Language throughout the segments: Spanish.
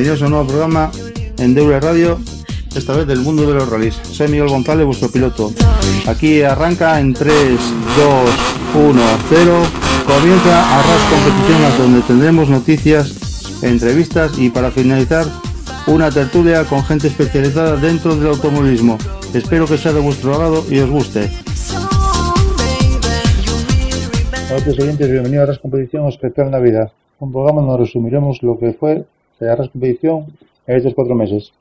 Bienvenidos a un nuevo programa en Deure Radio, esta vez del mundo de los rallies. Soy Miguel González, vuestro piloto. Aquí arranca en 3, 2, 1, 0. Comienza Arras Competiciones, donde tendremos noticias, entrevistas y para finalizar una tertulia con gente especializada dentro del automovilismo. Espero que sea de vuestro agrado y os guste. Hola, oyentes, bienvenidos a Arras Competición especial Navidad. Un programa donde resumiremos lo que fue la Arras Competición en estos cuatro meses.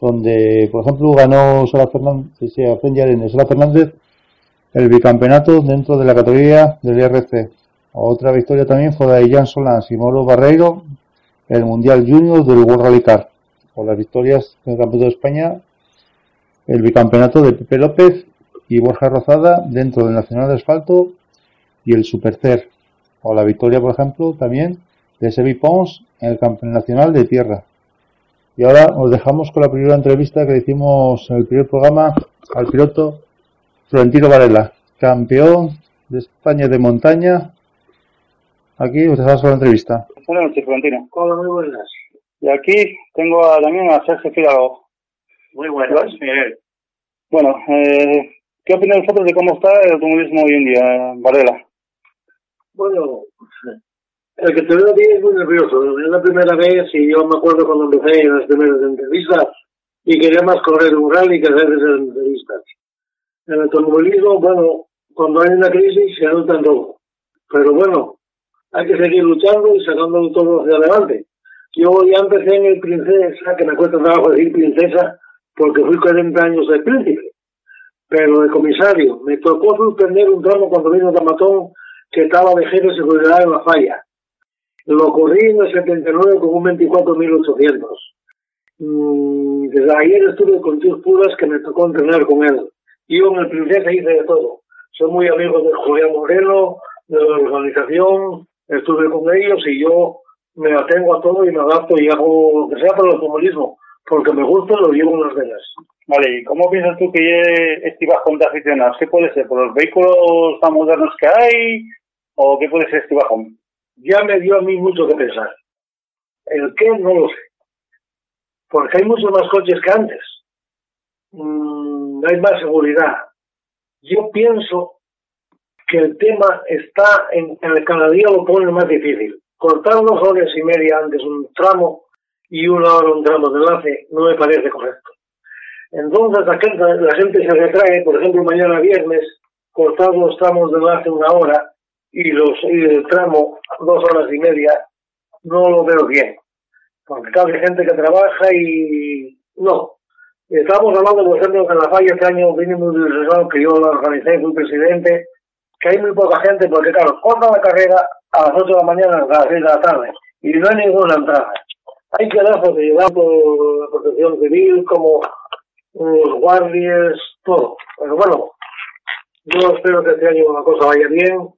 Donde, por ejemplo, ganó Sara Fernández, Sara Fernández el bicampeonato dentro de la categoría del IRC. Otra victoria también fue de Jan Solans y Molo Barreiro, el Mundial Junior del World Rally Car. Por las victorias del Campeonato de España, el bicampeonato de Pepe López y Borja Rozada dentro del Nacional de Asfalto y el Supercer. O la victoria, por ejemplo, también de Sebi Pons en el Campeonato Nacional de Tierra. Y ahora os dejamos con la primera entrevista que hicimos en el primer programa al piloto Florentino Varela, campeón de España de montaña. Aquí os dejamos con la entrevista. Buenas noches, Florentino. Hola, muy buenas. Y aquí tengo a, también a Sergio Fidalgo. Muy buenas, Miguel. Bueno, eh, ¿qué opinan vosotros de cómo está el automovilismo hoy en día, Varela? Bueno, el que te veo aquí es muy nervioso. Es la primera vez y yo me acuerdo cuando empecé en las primeras entrevistas y quería más correr un rally que hacer esas entrevistas. En el automovilismo, bueno, cuando hay una crisis se anota en todo. Pero bueno, hay que seguir luchando y sacándolo todo hacia adelante. Yo ya empecé en el Princesa, que me cuesta trabajo decir princesa, porque fui 40 años de príncipe, pero de comisario. Me tocó suspender un tramo cuando vino Tamatón, que estaba de jefe de seguridad en la falla. Lo corrí en el 79 con un 24.800. Mm, desde ayer estuve con tíos puras que me tocó entrenar con él. Yo en el Princesa hice de todo. Soy muy amigo de Julián Moreno, de la organización, estuve con ellos y yo me atengo a todo y me adapto y hago lo que sea para el automovilismo, porque me gusta lo llevo en las venas. Vale, ¿y cómo piensas tú que este bajón de aficionados? ¿Qué puede ser? ¿Por los vehículos tan modernos que hay? ¿O qué puede ser este bajón? Ya me dio a mí mucho que pensar. El qué no lo sé. Porque hay muchos más coches que antes. Mm, hay más seguridad. Yo pienso que el tema está en, que cada día lo pone más difícil. Cortar dos horas y media antes un tramo y una hora un tramo de enlace no me parece correcto. Entonces la gente, la gente se retrae, por ejemplo, mañana viernes, cortar los tramos de enlace una hora y, los, y el tramo dos horas y media, no lo veo bien. Porque cabe gente que trabaja y no, Estamos hablando, por ejemplo, que en la falla este año vinimos de que yo la organicé, fui presidente, que hay muy poca gente, porque claro, corta la carrera a las 8 de la mañana a las 6 de la tarde, y no hay ninguna entrada. Hay que dar porque llevar por la protección civil, como los guardias, todo. Pero bueno, yo espero que este año la cosa vaya bien,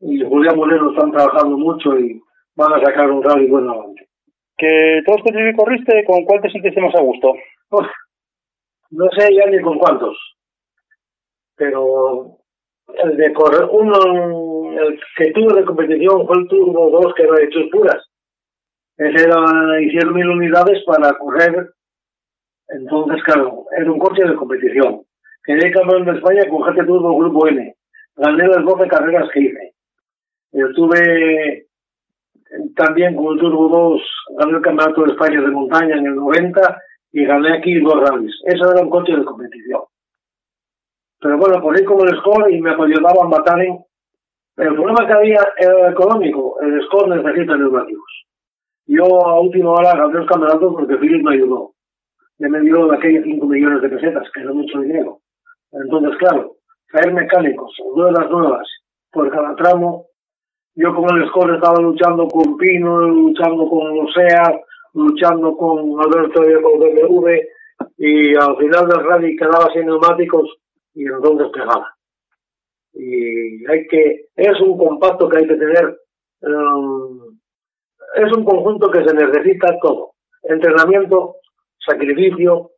y Julián Moreno están trabajando mucho y van a sacar un rally bueno adelante. Que todos que corriste, ¿con cuál te sientes más a gusto? no sé ya ni con cuántos, pero el de correr, uno, el que tuve de competición fue el Turbo 2, que era de hechos puras. Ese era, hicieron mil unidades para correr, entonces, claro, era un coche de competición. Quedé campeón de España con GT Turbo Grupo N. Gané las 12 carreras que hice. Estuve también con el Turbo 2, gané el Campeonato de España de Montaña en el 90 y gané aquí dos rallies. Eso era un coche de competición. Pero bueno, por ahí como el score y me ayudaba a matar en... El problema que había era económico. El score necesita neumáticos. Yo a última hora gané los campeonatos porque Philip me ayudó. Me dio de aquellos 5 millones de pesetas, que era mucho dinero. Entonces, claro, traer mecánicos, ruedas nuevas, por cada tramo. Yo con el Score estaba luchando con Pino, luchando con Osea, luchando con Alberto con BMW, y al final del rally quedaba sin neumáticos y entonces pegaba. Y hay que, es un compacto que hay que tener, um, es un conjunto que se necesita todo. Entrenamiento, sacrificio,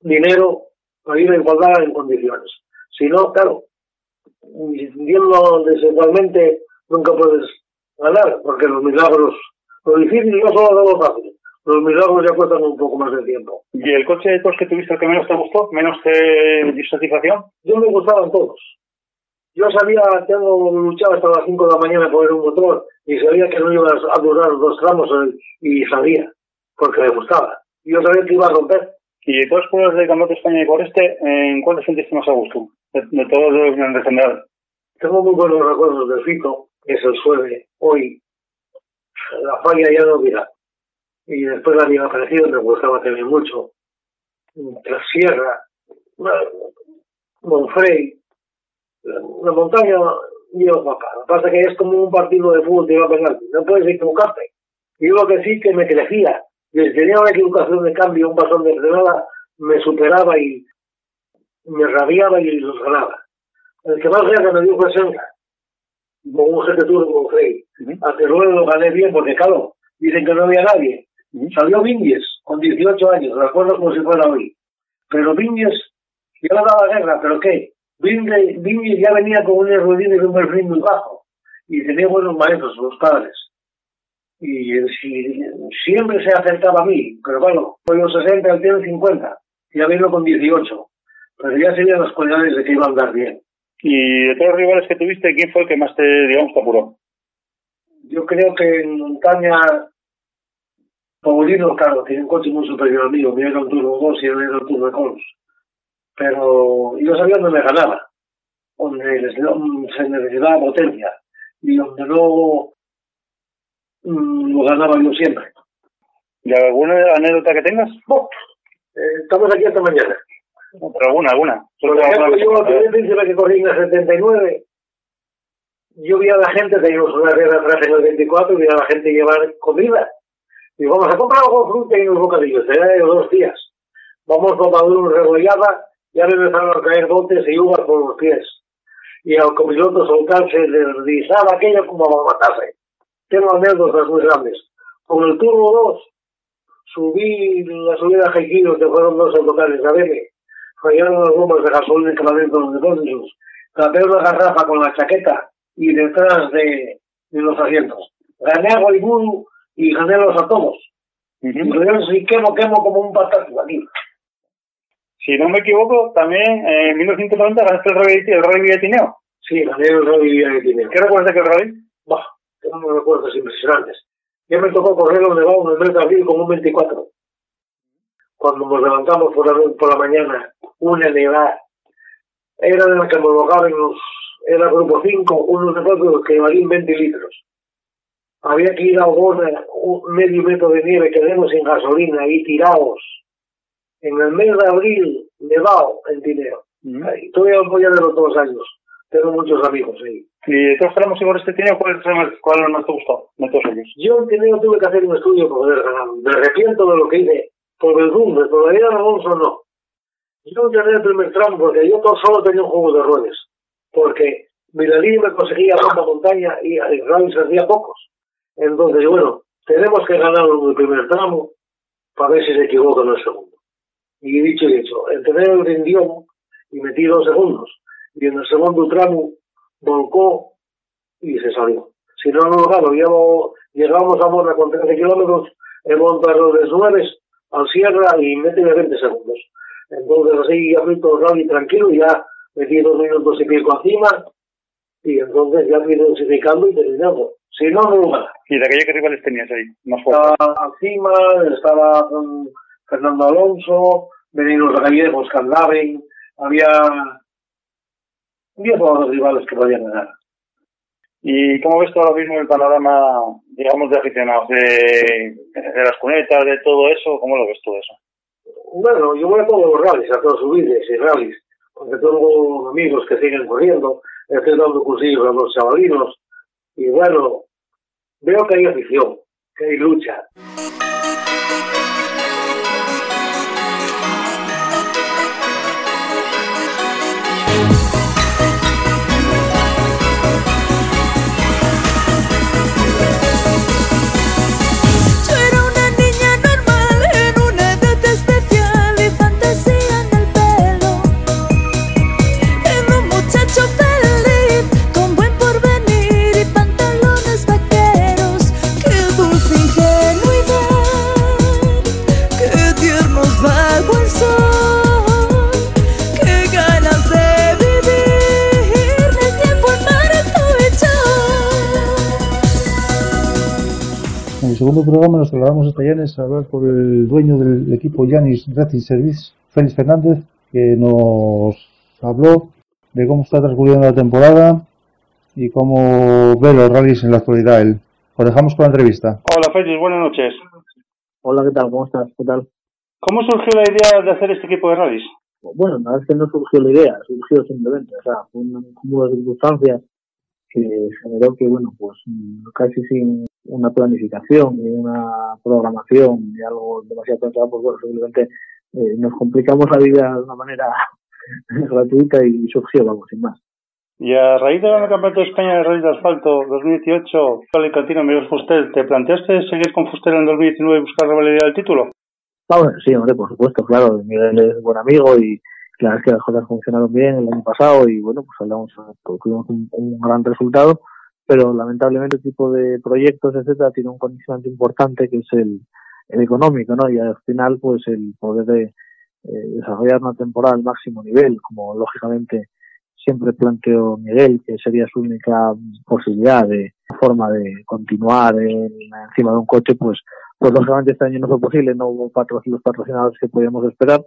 dinero, para ir a igualdad en condiciones. Si no, claro, viendo desigualmente nunca puedes ganar, porque los milagros, lo difícil no solo de lo fácil, los milagros ya cuestan un poco más de tiempo. ¿Y el coche de que tuviste el que menos te gustó? ¿Menos te dio satisfacción? Yo me gustaban todos. Yo sabía, tengo luchado hasta las 5 de la mañana por un motor y sabía que no iba a durar dos tramos y sabía, porque me gustaba. Yo sabía que iba a romper. Y de todos los pueblos de Campeonato de España y por este, ¿en cuál te sentiste más a gusto? De, de todos los en general. Tengo muy buenos recuerdos del Fito, suele hoy. La falla ya no mira. Y después la había aparecido, me gustaba también mucho. La Sierra, Monfrey, la montaña, Dios papá. Lo que pasa que es como un partido de fútbol que va penalti. No puedes equivocarte. Y lo que sí que me crecía. Desde tenía una equivocación de cambio, un pasón de frenada, me superaba y me rabiaba y los ganaba. El que más guerra me dio fue Senga, con un GT Tour con Frey. Hasta luego lo gané bien porque, claro, dicen que no había nadie. Salió Vinges con 18 años, recuerdo como si fuera hoy. Pero Vinges ya le daba guerra, ¿pero qué? Vinges ya venía con unas rodillas y un perfil muy bajo. Y tenía buenos maestros, los padres. Y si, siempre se acercaba a mí, pero bueno, fue los 60, él tiene 50. Ya vino con 18. Pero ya serían las cualidades de que iba a andar bien. Y de todos los rivales que tuviste, ¿quién fue el que más te, digamos, te apuró? Yo creo que en montaña, Paulino, claro, tiene un coche muy superior al mío. Mío era un turno 2 y él era un turno. Pero yo sabía dónde me ganaba, donde se necesitaba potencia y donde no mm, lo ganaba yo siempre. ¿Y alguna anécdota que tengas? Oh, eh, estamos aquí hasta mañana. No, pero alguna, alguna. Por ejemplo, yo el primer príncipe que corrí en el 79, yo vi a la gente, teníamos una guerra atrás en el 24, y vi a la gente llevar comida. Y vamos a comprar algo de fruta y unos bocadillos, era de dos días. Vamos a Maduro regollada, ya me empezaron a caer botes y uvas por los pies. Y al copiloto soltarse, deslizaba aquello como a matarse. Tengo anécdotas muy grandes. Con el turno 2, subí la subida a Jaiquillo, que fueron dos autocares a verme fallaron las bombas de gasolina que van dentro de los depósitos, tapé una garrafa con la chaqueta y detrás de, de los asientos. Gané a Guayburu y gané los atomos. Uh -huh. Y quemo, quemo como un patata. Si no me equivoco, también eh, en 1990 ganaste el rally, el rally de Tineo. Sí, gané el rally de Tineo. ¿Qué recuerdas de aquel rally? Bah, tengo unos recuerdos impresionantes. Ya me tocó correr donde va en el mes de abril con un 24 cuando nos levantamos por la, por la mañana, una nevada. Era de la que homologaban los, era grupo 5, unos negocios que valían 20 litros. Había que ir a Ogona, un medio metro de nieve, quedemos sin gasolina, ahí tirados. En el mes de abril, nevado en Tineo. Mm. Ahí, todavía voy a verlo todos los años. Tengo muchos amigos ahí. ¿Y todos tramos igual este Tineo, cuál, cuál más te gustó de todos ellos? Yo en Tineo tuve que hacer un estudio ganar. Me arrepiento de lo que hice por el rumbo, todavía Alonso no. Yo tenía el primer tramo porque yo todo solo tenía un juego de ruedas. Porque Milalí me conseguía la montaña y rally se hacía pocos. Entonces, bueno, tenemos que ganar el primer tramo para ver si se equivoca en el segundo. Y dicho y hecho, tener el rindión y metí dos segundos. Y en el segundo tramo volcó y se salió. Si no, no, claro, llevo, llegamos a Mona con 13 kilómetros, he montado los nueves al sierra y mete 20 segundos. Entonces así ya fui todo tranquilo y ya metí dos minutos y pico encima y entonces ya fui dosificando y terminando. Si no, no lo. ¿Y de aquella qué rivales tenías ahí? Más estaba encima, estaba con Fernando Alonso, venían los gallegos que andaban, había había todos los rivales que podían ganar. ¿Y cómo ves tú ahora mismo el panorama, digamos, de aficionados, de, de las cunetas, de todo eso? ¿Cómo lo ves todo eso? Bueno, yo voy a todos los rallies, a todos subides y rallies. porque tengo amigos que siguen corriendo, estoy dando cursillos a los chavalinos, y bueno, veo que hay afición, que hay lucha. Programa nos trasladamos hasta Llanes a hablar por el dueño del equipo Yanis Racing Service, Félix Fernández, que nos habló de cómo está transcurriendo la temporada y cómo ve los rallies en la actualidad él. Os dejamos con la entrevista. Hola Félix, buenas noches. Hola, ¿qué tal? ¿Cómo estás? ¿Qué tal? ¿Cómo surgió la idea de hacer este equipo de rallies? Bueno, la verdad es que no surgió la idea, surgió simplemente, o sea, fue un cúmulo de circunstancias que generó que, bueno, pues casi sin una planificación ni una programación ni algo demasiado pensado, pues bueno, simplemente eh, nos complicamos la vida de una manera gratuita y surgió, vamos, sin más. Y a raíz del Campeonato de España de Rally de Asfalto 2018, Alicantino, Miguel Fuster, ¿te planteaste seguir con Fuster en 2019 y buscar revalidar el título? Ah, bueno, sí, hombre, por supuesto, claro. Miguel es buen amigo y la verdad es que las cosas funcionaron bien el año pasado y bueno, pues hablamos, tuvimos un, un gran resultado pero lamentablemente el tipo de proyectos, etcétera, tiene un condicionante importante que es el, el económico, ¿no? Y al final, pues el poder de, eh, desarrollar una temporada al máximo nivel, como lógicamente siempre planteó Miguel, que sería su única posibilidad de forma de continuar en, encima de un coche, pues, pues lógicamente este año no fue posible, no hubo los patrocinadores que podíamos esperar.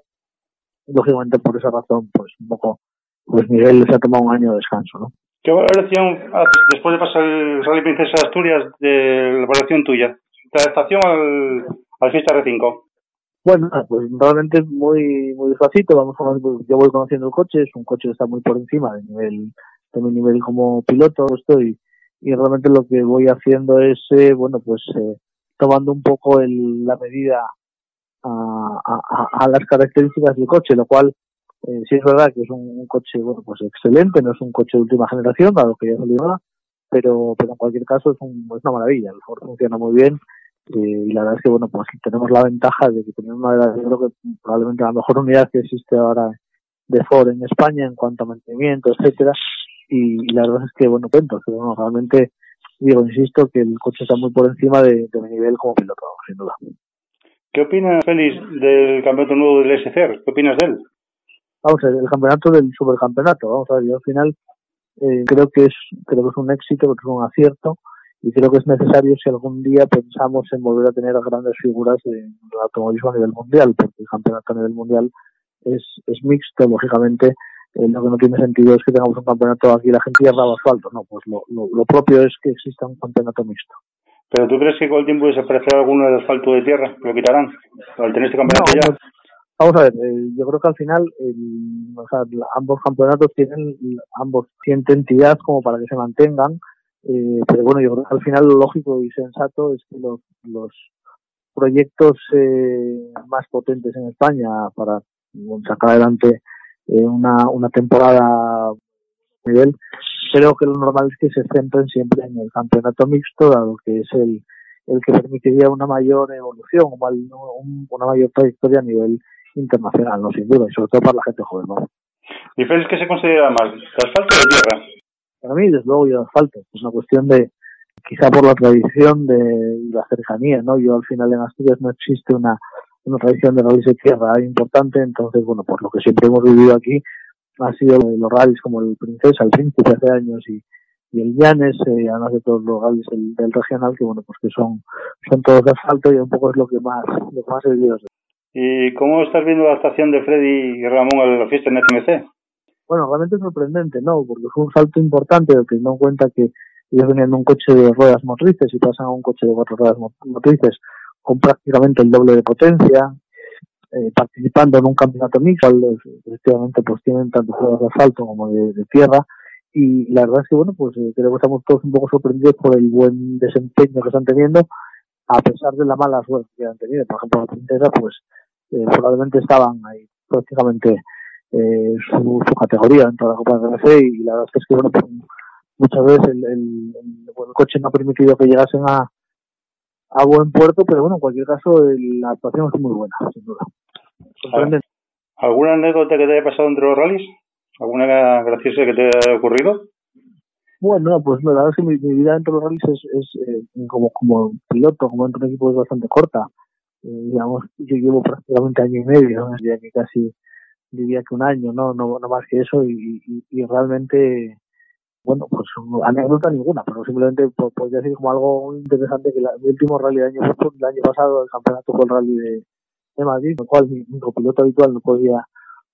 Lógicamente por esa razón, pues un poco, pues Miguel se ha tomado un año de descanso, ¿no? ¿Qué valoración después de pasar el Rally Princesa de Asturias de la evaluación tuya? La adaptación al, al Fiesta R5. Bueno, pues realmente muy muy despacito, vamos yo voy conociendo el coche, es un coche que está muy por encima de nivel de mi nivel como piloto estoy y realmente lo que voy haciendo es eh, bueno pues eh, tomando un poco el, la medida a, a, a, las características del coche, lo cual eh, sí es verdad que es un, coche bueno pues excelente, no es un coche de última generación, dado que ya salió ahora, pero, pero en cualquier caso es, un, es una maravilla, el Ford funciona muy bien eh, y la verdad es que bueno pues tenemos la ventaja de que tenemos una de las, yo creo que probablemente la mejor unidad que existe ahora de Ford en España en cuanto a mantenimiento, etcétera, y, la verdad es que bueno cuento, que bueno, realmente digo, insisto que el coche está muy por encima de, de mi nivel como piloto, sin duda. ¿Qué opinas, Félix, del campeonato nuevo del SCR? ¿Qué opinas de él? Vamos a ver, el campeonato del supercampeonato, vamos a ver, yo al final eh, creo que es creo que es un éxito, creo que es un acierto y creo que es necesario si algún día pensamos en volver a tener grandes figuras en el automovilismo a nivel mundial, porque el campeonato a nivel mundial es, es mixto, lógicamente eh, lo que no tiene sentido es que tengamos un campeonato aquí la gente hierra asfalto, no, pues lo, lo, lo, propio es que exista un campeonato mixto. ¿Pero tú crees que con el tiempo desaparecerá alguno del asfalto de tierra? ¿Lo quitarán? ¿Al tener este campeonato no, ya? No, Vamos a ver, eh, yo creo que al final el, o sea, ambos campeonatos tienen, ambos sienten entidad como para que se mantengan, eh, pero bueno, yo creo que al final lo lógico y sensato es que los, proyectos eh, más potentes en España para sacar adelante eh, una, una temporada nivel, creo que lo normal es que se centren siempre en el campeonato mixto, dado que es el, el que permitiría una mayor evolución, una mayor trayectoria a nivel internacional, no sin duda, y sobre todo para la gente joven. ¿no? ¿Y Félix qué se considera más, asfalto o tierra? Para mí, desde luego, yo asfalto. Es una cuestión de, quizá por la tradición de la cercanía, ¿no? Yo al final en Asturias no existe una, una tradición de rallies de tierra importante, entonces, bueno, por lo que siempre hemos vivido aquí, ha sido los rallies como el Princesa, el Príncipe hace años y, y el Llanes, eh, además de todos los rallies del, del, regional, que bueno, pues que son, son todos de asfalto y un poco es lo que más, lo que más he vivido. ¿Y cómo estás viendo la adaptación de Freddy y Ramón a la fiesta en FMC? Bueno, realmente sorprendente, ¿no? Porque fue un salto importante, teniendo en cuenta que ellos venían de un coche de ruedas motrices y pasan a un coche de cuatro ruedas motrices con prácticamente el doble de potencia, eh, participando en un campeonato mixto, efectivamente pues tienen tanto juegos de asfalto como de, tierra y la verdad es que bueno pues eh, creo que estamos todos un poco sorprendidos por el buen desempeño que están teniendo a pesar de la mala suerte que han tenido por ejemplo la princesa pues eh, probablemente estaban ahí prácticamente eh, su, su, categoría dentro de la Copa de RC y la verdad es que bueno pues, muchas veces el, el, el, coche no ha permitido que llegasen a, a buen puerto, pero bueno, en cualquier caso la actuación es muy buena, sin duda. ¿Alguna anécdota que te haya pasado entre los rallies? ¿Alguna graciosa que te haya ocurrido? Bueno, pues la verdad es que mi, vida dentro de los rallies es, es eh, como, como piloto, como dentro de un equipo es bastante corta. Eh, digamos, yo llevo prácticamente año y medio, diría que casi diría que un año, no, no, no más que eso, y, y, realmente bueno, pues anécdota ninguna, pero simplemente podría decir como algo muy interesante que el último rally del año, el año pasado, el campeonato fue el rally de, de Madrid, en el cual mi, copiloto habitual no podía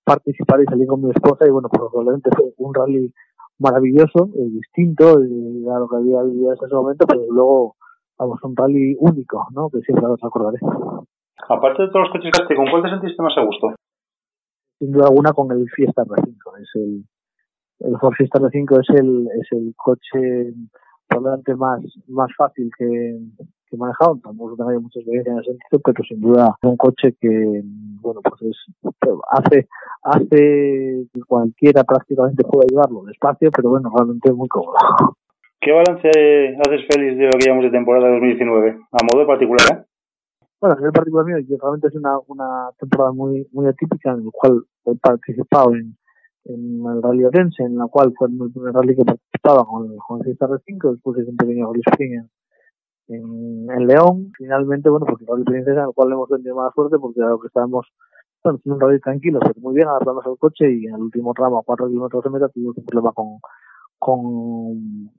participar y salir con mi esposa y bueno, pues fue un rally maravilloso, eh, distinto de a lo que había vivido en ese momento, pero luego, vamos, un rally único, ¿no? Que siempre los acordaré. Aparte de todos los coches que ¿con cuál te sentiste más a gusto? Sin duda alguna con el Fiesta R5, es el, el Ford Fiesta R5 es el, es el coche probablemente más, más fácil que, que he manejado. Tampoco tengo mucha experiencia en ese sentido, pero sin duda es un coche que, bueno, pues es, hace, hace que cualquiera prácticamente pueda llevarlo despacio, pero bueno, realmente es muy cómodo. ¿Qué balance haces, Félix, de lo que llevamos de temporada 2019? A modo particular, ¿eh? Bueno, nivel particular mío, que realmente es una, una temporada muy, muy atípica en la cual he participado en, en el Rally Orense, en la cual fue el primer rally que participaba con el, con el R5, después hice un pequeño rally en, en, León, finalmente, bueno, pues el Rally Princesa, en el cual hemos tenido mala suerte porque lo que estábamos, bueno, un rally tranquilo, pero muy bien, adaptamos al coche y en el último tramo, a 4 kilómetros de meta, tuvimos un problema con, con,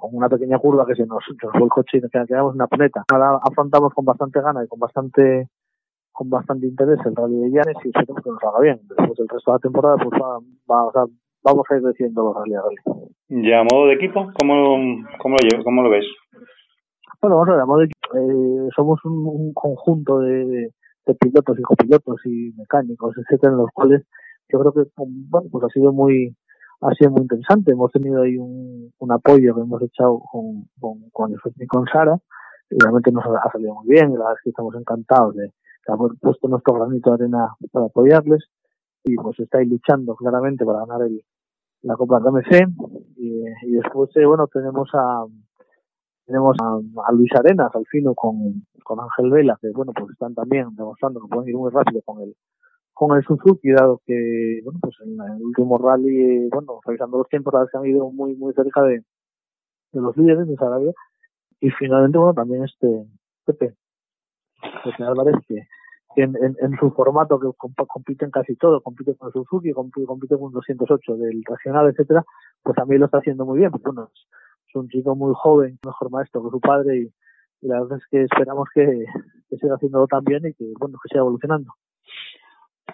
con una pequeña curva que se nos, nos fue el coche y nos quedamos en una planeta. Ahora afrontamos con bastante gana y con bastante con bastante interés el Rally de Llanes y esperemos que nos haga bien. Después el resto de la temporada pues va, va o sea, vamos a ir creciendo los Rally a Rally. ¿Y a modo de equipo? ¿Cómo, cómo, lo, cómo lo ves? Bueno, vamos a ver, a modo de equipo, eh, somos un, un conjunto de, de, pilotos y copilotos y mecánicos, etcétera, en los cuales yo creo que bueno, pues ha sido muy ha sido muy interesante. Hemos tenido ahí un, un apoyo que hemos echado con, con, con, con Sara y realmente nos ha, salido muy bien. La verdad es que estamos encantados de, hemos puesto nuestro granito de arena para apoyarles y pues estáis luchando claramente para ganar el, la Copa de y, y después eh, bueno tenemos a tenemos a, Luis Arenas al fino con, con Ángel Vela que bueno pues están también demostrando que pueden ir muy rápido con el con el Suzuki dado que bueno pues en el último rally bueno revisando los tiempos la que han ido muy muy cerca de, los líderes de Sarabia y finalmente bueno también este Pepe José Álvarez, que, en, en, su formato que compite en casi todo, compite con Suzuki, compite, compite con 208 del regional, etcétera, pues también lo está haciendo muy bien. Bueno, es un chico muy joven, mejor maestro que su padre y, la verdad es que esperamos que, que siga haciéndolo tan bien y que bueno que siga evolucionando.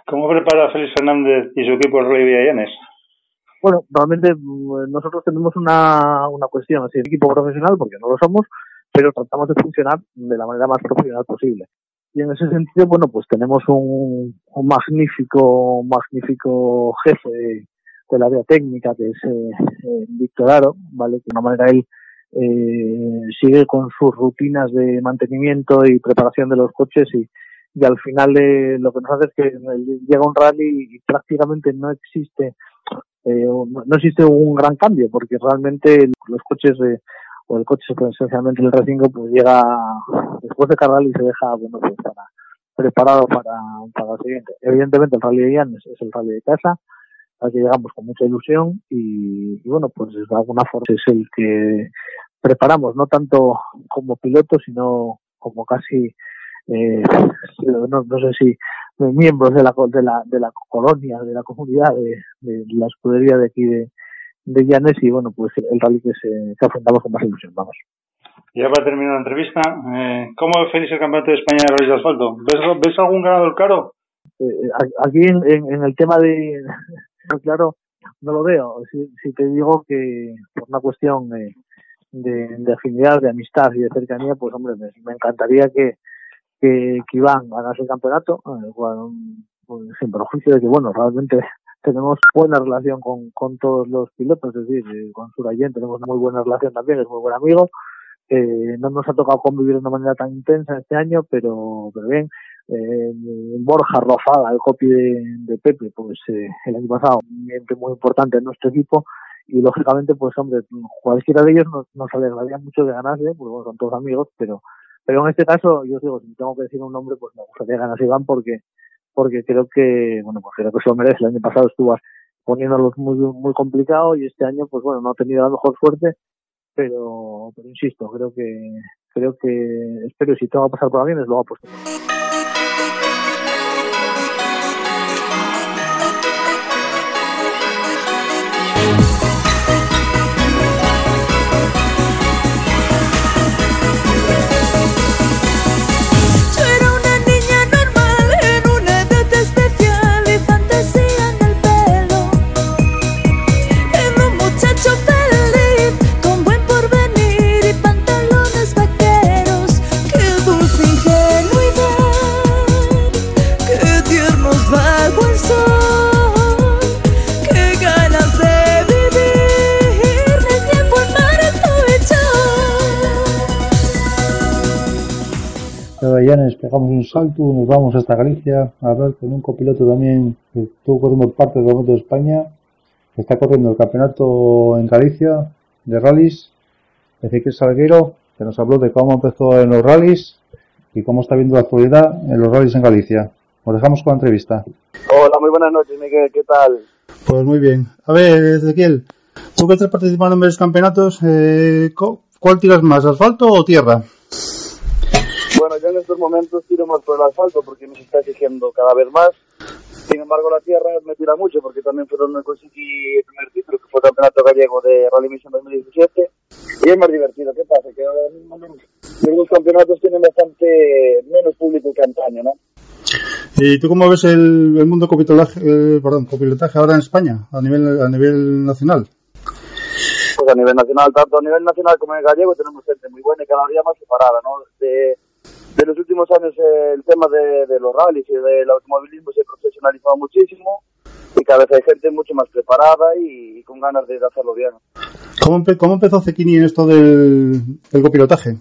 ¿Cómo prepara Félix Fernández y su equipo el Rey Villanes? Bueno, realmente mm, nosotros tenemos una, una cuestión así, equipo profesional, porque no lo somos, pero tratamos de funcionar de la manera más profesional posible. Y en ese sentido, bueno, pues tenemos un, un magnífico, magnífico jefe del área técnica, que es eh, eh, Víctor Aro, ¿vale? Que de una manera él eh, sigue con sus rutinas de mantenimiento y preparación de los coches y, y al final eh, lo que nos hace es que llega un rally y prácticamente no existe eh, no existe un gran cambio porque realmente los coches de o el coche esencialmente el R5 pues llega después de cargar y se deja bueno pues para preparado para, para el siguiente. Evidentemente el Rally de Llanes es el Rally de casa, al que llegamos con mucha ilusión y, bueno pues de alguna forma es el que preparamos no tanto como piloto sino como casi eh, no, no sé si miembros de la de la de la colonia de la comunidad de, de la escudería de aquí de, de Llanes y bueno, pues el rally que, se, que afrontamos con más ilusión, vamos. Ya para terminar la entrevista, eh, ¿cómo feliz el Campeonato de España de rally de asfalto? ¿Ves, ¿Ves algún ganador claro? Eh, aquí en, en, el tema de, claro, no lo veo. Si, si, te digo que por una cuestión de, de, de, afinidad, de amistad y de cercanía, pues hombre, me, me encantaría que, que, que Iván ganase el campeonato, eh, bueno, pues, sin perjuicio de que, bueno, realmente tenemos buena relación con, con todos los pilotos, es decir, eh, con Surayen tenemos una muy buena relación también, es muy buen amigo. Eh, no nos ha tocado convivir de una manera tan intensa este año, pero, pero bien. Eh, Borja Rofada, el copy de, de Pepe, pues eh, el año pasado, un miembro muy importante en nuestro equipo, y lógicamente, pues hombre, cualquiera de ellos nos, nos alegraría mucho de ganarse, porque bueno, son todos amigos, pero, pero en este caso, yo os digo, si tengo que decir un nombre, pues me gustaría ganarse Iván porque, porque creo que, bueno, pues creo que se lo merece. El año pasado estuvo poniéndolos muy, muy complicado y este año, pues bueno, no ha tenido la mejor suerte, pero, pero insisto, creo que, creo que, espero si tengo que pasar por aviones, lo ha puesto. Llanes pegamos un salto, nos vamos hasta Galicia a ver con un copiloto también que estuvo corriendo parte del Campeonato de España, que está corriendo el campeonato en Galicia de rallies, Ezequiel Salguero, que nos habló de cómo empezó en los rallies y cómo está viendo la actualidad en los rallies en Galicia. Os dejamos con la entrevista. Hola, muy buenas noches, Miguel, ¿qué tal? Pues muy bien. A ver, Ezequiel, tú que estás participando en varios campeonatos, eh, ¿cuál tiras más, asfalto o tierra? Yo en estos momentos tiro más por el asfalto porque me está exigiendo cada vez más. Sin embargo, la tierra me tira mucho porque también fue donde conseguí el primer título, que fue el Campeonato Gallego de Rally Mission 2017. Y es más divertido. ¿Qué pasa? Que ahora mismo los campeonatos tienen bastante menos público que antaño, ¿no? ¿Y tú cómo ves el, el mundo copilotaje, eh, perdón, copilotaje ahora en España, a nivel, a nivel nacional? Pues a nivel nacional, tanto a nivel nacional como en gallego, tenemos gente muy buena y cada día más separada, ¿no? De, de los últimos años eh, el tema de, de, los rallies y del automovilismo se ha profesionalizado muchísimo y cada vez hay gente mucho más preparada y, y con ganas de hacerlo bien. ¿Cómo, empe ¿Cómo, empezó Cequini en esto del, del copilotaje?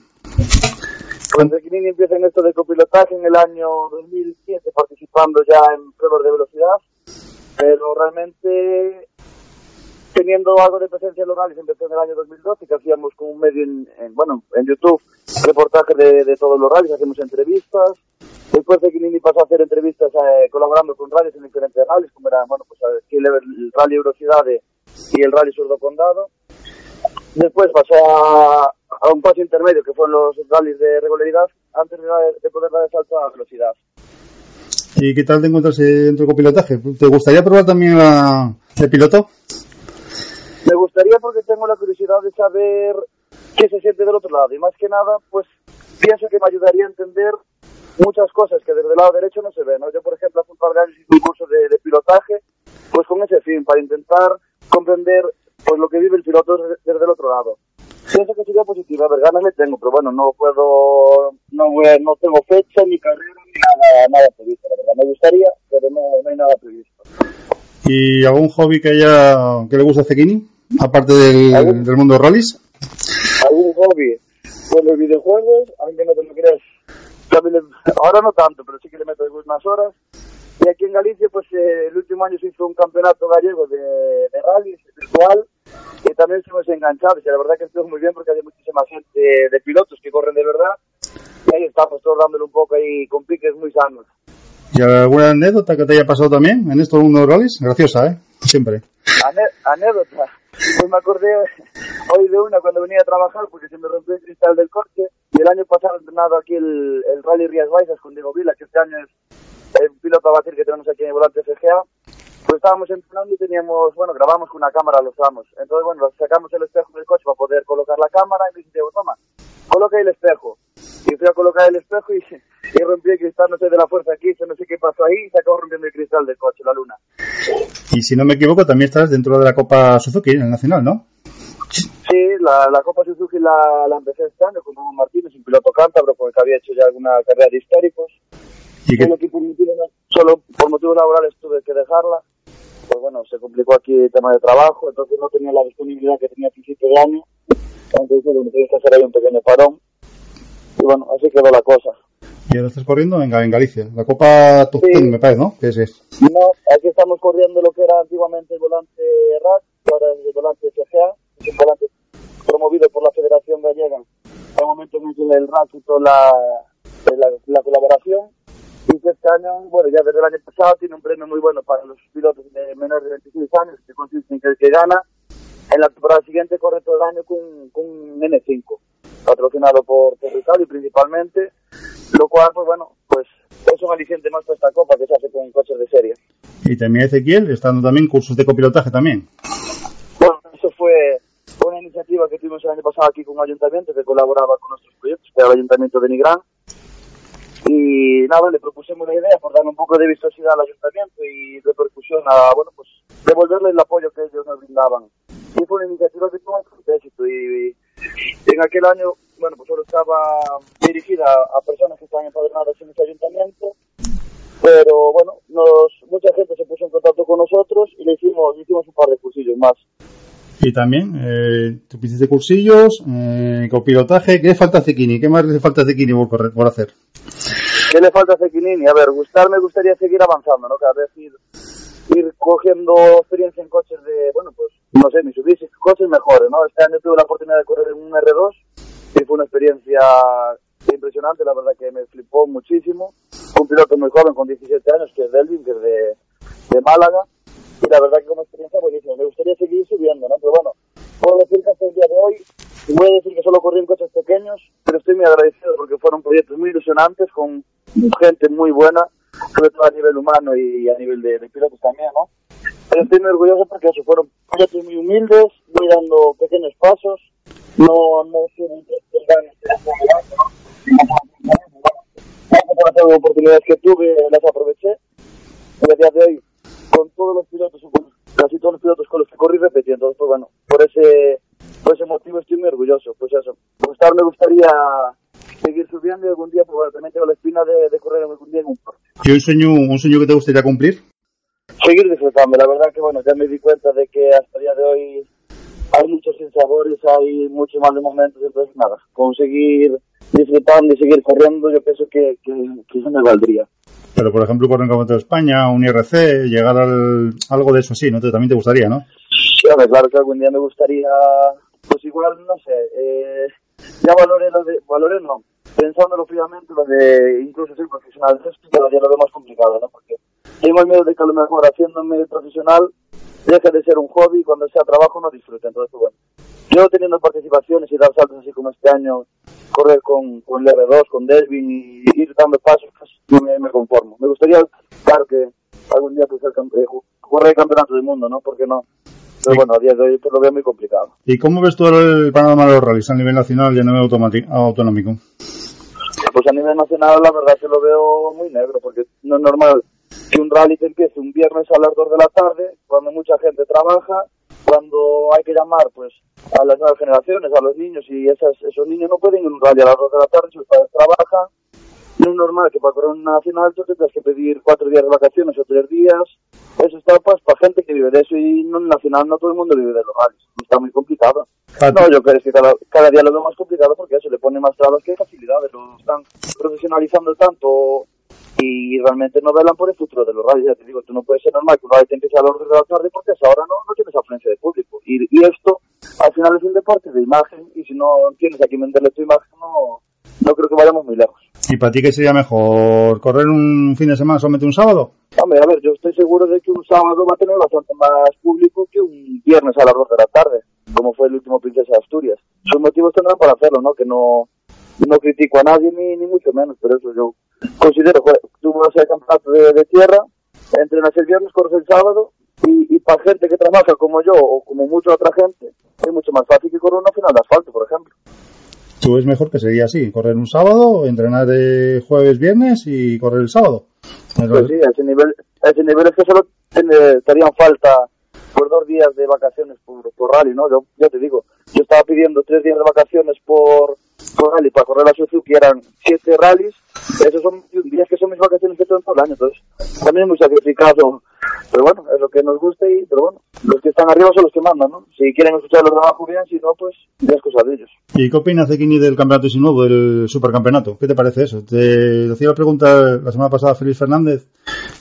Pues Cequini empieza en esto del copilotaje en el año 2007 participando ya en pruebas de velocidad, pero realmente teniendo algo de presencia en los rallies empezó en el año 2012 que hacíamos con un medio en, en bueno en YouTube reportaje de, de, todos los rallies hacemos entrevistas después de que pasó a hacer entrevistas eh, colaborando con rallies en diferentes rallies como era bueno pues el, el rally Eurocidade y el rally Surdo Condado después pasó a, a, un paso intermedio que fueron los rallies de regularidad antes de, de poder dar el salto a velocidad ¿Y qué tal te encuentras dentro del copilotaje? ¿Te gustaría probar también la, el piloto? Me gustaría porque tengo la curiosidad de saber qué se siente del otro lado y más que nada, pues pienso que me ayudaría a entender muchas cosas que desde el lado derecho no se ven. ¿no? Yo, por ejemplo, hace un par de años hice un curso de, de, pilotaje, pues con ese fin, para intentar comprender pues lo que vive el piloto desde, desde el otro lado. Pienso que sería positivo, a ver, ganas le tengo, pero bueno, no puedo, no, no tengo fecha, ni carrera, ni nada, nada previsto, la verdad. Me gustaría, pero no, no hay nada previsto. ¿Y algún hobby que haya, que le guste a Cequini? Aparte del, del mundo de rallies? ¿Algún hobby? Pues los videojuegos, aunque no te lo creas, ahora no tanto, pero sí que le meto algunas horas. Y aquí en Galicia, pues eh, el último año se hizo un campeonato gallego de, de rallies virtual y también estuvimos enganchados. Y la verdad que estuvo muy bien porque había muchísima gente de, de pilotos que corren de verdad. Y ahí estamos todos dándole un poco ahí con piques muy sanos. ¿Y alguna anécdota que te haya pasado también en estos mundo de rallies? Graciosa, ¿eh? Siempre. Ané anécdota. Pues me acordé hoy de una cuando venía a trabajar porque se me rompió el cristal del coche y el año pasado he entrenado aquí el, el Rally Rías Baixas con Diego Vila, que este año es el piloto a batir que tenemos aquí en el volante FGA. Pues estábamos entrenando y teníamos, bueno, grabamos con una cámara los tramos. Entonces, bueno, sacamos el espejo del coche para poder colocar la cámara y me Diego, toma, coloca el espejo. Y fui a colocar el espejo y, y rompí el cristal, no sé de la fuerza aquí, no sé qué pasó ahí y se acabó rompiendo el cristal del coche, la luna. Y si no me equivoco, también estás dentro de la Copa Suzuki, en el Nacional, ¿no? Sí, la, la Copa Suzuki la, la empecé este año con Ramón Martínez, un piloto cántabro, porque había hecho ya alguna carrera de históricos. ¿Y qué, Solo que por motivos, solo por motivos laborales tuve que dejarla. Pues bueno, se complicó aquí el tema de trabajo, entonces no tenía la disponibilidad que tenía a principio de año. Entonces, bueno, tienes que hacer ahí un pequeño parón. Y bueno, así quedó la cosa. Y ahora estás corriendo en, en Galicia? La Copa Top Sí. Me parece, ¿no? Que es, es. No, aquí estamos corriendo lo que era antiguamente el volante RAC, ahora es el volante FGA, es un volante promovido por la Federación Gallega. Hay momentos en que el RAC quitó la, la, la colaboración y que este año, bueno, ya desde el año pasado tiene un premio muy bueno para los pilotos de menores de 26 años, que consiste en que el que gana en la temporada siguiente corre todo el año con, con un N5, patrocinado por Territorio principalmente, lo cual, pues bueno, pues es un aliciente más para esta copa que se hace con coches de serie. Y también Ezequiel, está dando también cursos de copilotaje también. Bueno, eso fue una iniciativa que tuvimos el año pasado aquí con un ayuntamiento que colaboraba con nuestros proyectos, que era el ayuntamiento de Nigrán. Y nada, le propusimos la idea por darle un poco de vistosidad al ayuntamiento y repercusión a, bueno, pues devolverle el apoyo que ellos nos brindaban. Y fue una iniciativa que tuvo bastante éxito y, y en aquel año, bueno, pues solo estaba dirigida a personas que estaban empadronadas en ese ayuntamiento pero bueno, nos, mucha gente se puso en contacto con nosotros y le hicimos, le hicimos un par de cursillos más. Y también, eh, tú hiciste cursillos, eh, copilotaje. ¿Qué le falta a Zekini? ¿Qué más le falta a Zekini por, por hacer? ¿Qué le falta a Cequinini? A ver, gustar me gustaría seguir avanzando, ¿no? Cada vez ir, ir cogiendo experiencia en coches de, bueno, pues, no sé, Mitsubishi, coches mejores, ¿no? Este año tuve la oportunidad de correr en un R2 y fue una experiencia impresionante, la verdad que me flipó muchísimo. Un piloto muy joven, con 17 años, que es Delvin, que es de, de Málaga. Y la verdad que como experiencia buenísima. Me gustaría seguir subiendo, ¿no? Pero bueno, puedo decir que hasta el día de hoy, voy a decir que solo corrí en coches pequeños, pero estoy muy agradecido porque fueron proyectos muy ilusionantes, con gente muy buena, sobre todo a nivel humano y a nivel de, de pilotos también, ¿no? Pero estoy muy orgulloso porque eso fueron proyectos muy humildes, voy dando pequeños pasos, no, no que las oportunidades que tuve las aproveché y a día de hoy con todos los pilotos casi todos los pilotos con los que corrí repetí entonces pues bueno por ese por ese motivo estoy muy orgulloso pues eso me gustaría seguir subiendo y algún día pues bueno, también tengo la espina de, de correr algún día en un parque ¿Y un sueño, un sueño que te gustaría cumplir? seguir disfrutando. La verdad que bueno, ya me di cuenta de que hasta el día de hoy hay muchos sinsabores, hay muchos malos momentos, entonces nada, conseguir disfrutando y seguir corriendo, yo pienso que, que, que eso me valdría. Pero, por ejemplo, correr en Campeonato de España, un IRC, llegar al, algo de eso así, ¿no? Te- También te gustaría, ¿no? Sí, hombre, claro que algún día me gustaría, pues igual, no sé, eh, ya valoré lo de, valoré no, pensándolo fríamente, lo de incluso ser profesional, eso es que cada día lo veo más complicado, ¿no? Porque tengo el miedo de que a lo mejor haciéndome profesional deje de ser un hobby y cuando sea trabajo no disfrute. Entonces, pues, bueno, yo teniendo participaciones y dar saltos así como este año, correr con, con el R2, con Delvin y ir dando pasos, pues yo me, me conformo. Me gustaría, claro que algún día pues, campe- eh, ju- correr el campeonato del mundo, ¿no? Porque no. Sí. bueno, a día de hoy pues, lo veo muy complicado. ¿Y cómo ves tú el panorama de los rallies a nivel nacional y a nivel autonómico? Pues a nivel nacional la verdad que lo veo muy negro, porque no es normal que un rally empiece un viernes a las 2 de la tarde, cuando mucha gente trabaja, cuando hay que llamar pues a las nuevas generaciones, a los niños, y esas, esos niños no pueden ir a un rally a las 2 de la tarde, sus padres trabajan. No es normal que para correr un nacional tú tengas que pedir cuatro días de vacaciones o tres días. Eso está pues para gente que vive de eso y no en nacional no todo el mundo vive de los rallies. Está muy complicado. Ti- No, yo creo que cada, cada día lo veo más complicado porque eso le pone más trabas que facilidades. Lo están profesionalizando tanto y realmente no velan por el futuro de los rallies. Ya te digo, tú no puedes ser normal que un rally te empiece a las 2 de la tarde porque a esa hora no, no tienes afluencia de público. Y, y esto al final es un deporte de imagen y si no tienes a quien venderle tu imagen no, no creo que vayamos muy lejos. ¿Y para ti qué sería mejor? ¿Correr un fin de semana solamente un sábado? Hombre, a ver, yo estoy seguro de que un sábado va a tener bastante más público que un viernes a las 2 de la tarde, como fue el último Princesa de Asturias. Sus motivos tendrán para hacerlo, ¿no? Que no, no critico a nadie ni, ni mucho menos, pero eso yo considero, joder, tú vas al campeonato de, de tierra, entrenas el viernes, corres el sábado, y, y para gente que trabaja como yo o como mucha otra gente, es mucho más fácil que correr una final de asfalto, por ejemplo. ¿Tú es mejor que sería así? ¿Correr un sábado, entrenar de jueves, viernes y correr el sábado? Pues sí, a ese nivel, a ese nivel es que solo te harían falta por dos días de vacaciones por, por rally, ¿no? Yo, ya te digo, yo estaba pidiendo tres días de vacaciones por, rally para correr la Suzuki, eran siete rallies, esos son días que son mis vacaciones que todo el año, entonces también es muy sacrificado, pero bueno, es lo que nos gusta y, pero bueno, los que están arriba son los que mandan, ¿no? Si quieren escuchar los trabajo bien, si no, pues ya es cosa de ellos. ¿Y qué opinas de Kini del campeonato ese nuevo, del supercampeonato? ¿Qué te parece eso? Te hacía la pregunta la semana pasada a Félix Fernández,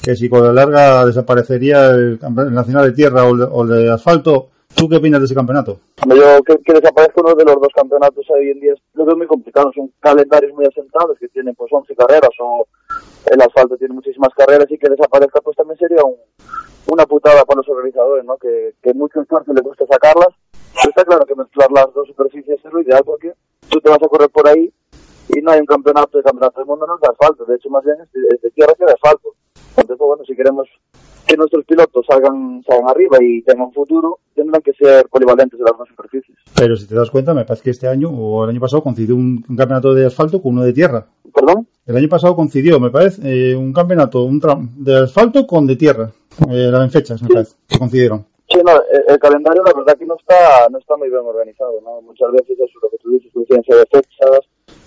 que si con la larga desaparecería el, el nacional de tierra o o el de asfalto, ¿tú qué opinas de ese campeonato? Yo que, que desaparezca uno de los dos campeonatos hoy en día lo veo muy complicado. Son calendarios muy asentados que tienen pues 11 carreras o el asfalto tiene muchísimas carreras y que desaparezca pues también sería un, una putada para los organizadores, ¿no? Que, que mucho esfuerzo les gusta sacarlas. Pero está claro que mezclar las dos superficies es lo ideal porque tú te vas a correr por ahí y no hay un campeonato de campeonato del mundo no es de asfalto. De hecho, más bien es de tierra que de asfalto. Entonces, pues, bueno, si queremos que nuestros pilotos salgan, salgan arriba y tengan futuro, tendrán que ser polivalentes de las dos superficies. Pero si te das cuenta, me parece que este año o el año pasado coincidió un, un campeonato de asfalto con uno de tierra. ¿Perdón? El año pasado coincidió, me parece, eh, un campeonato un de asfalto con de tierra. Eh, en fechas, me parece, que coincidieron. Sí, no, el, el calendario la verdad que no está no está muy bien organizado, ¿no? Muchas veces eso lo que tú dices, coincidencia de fechas.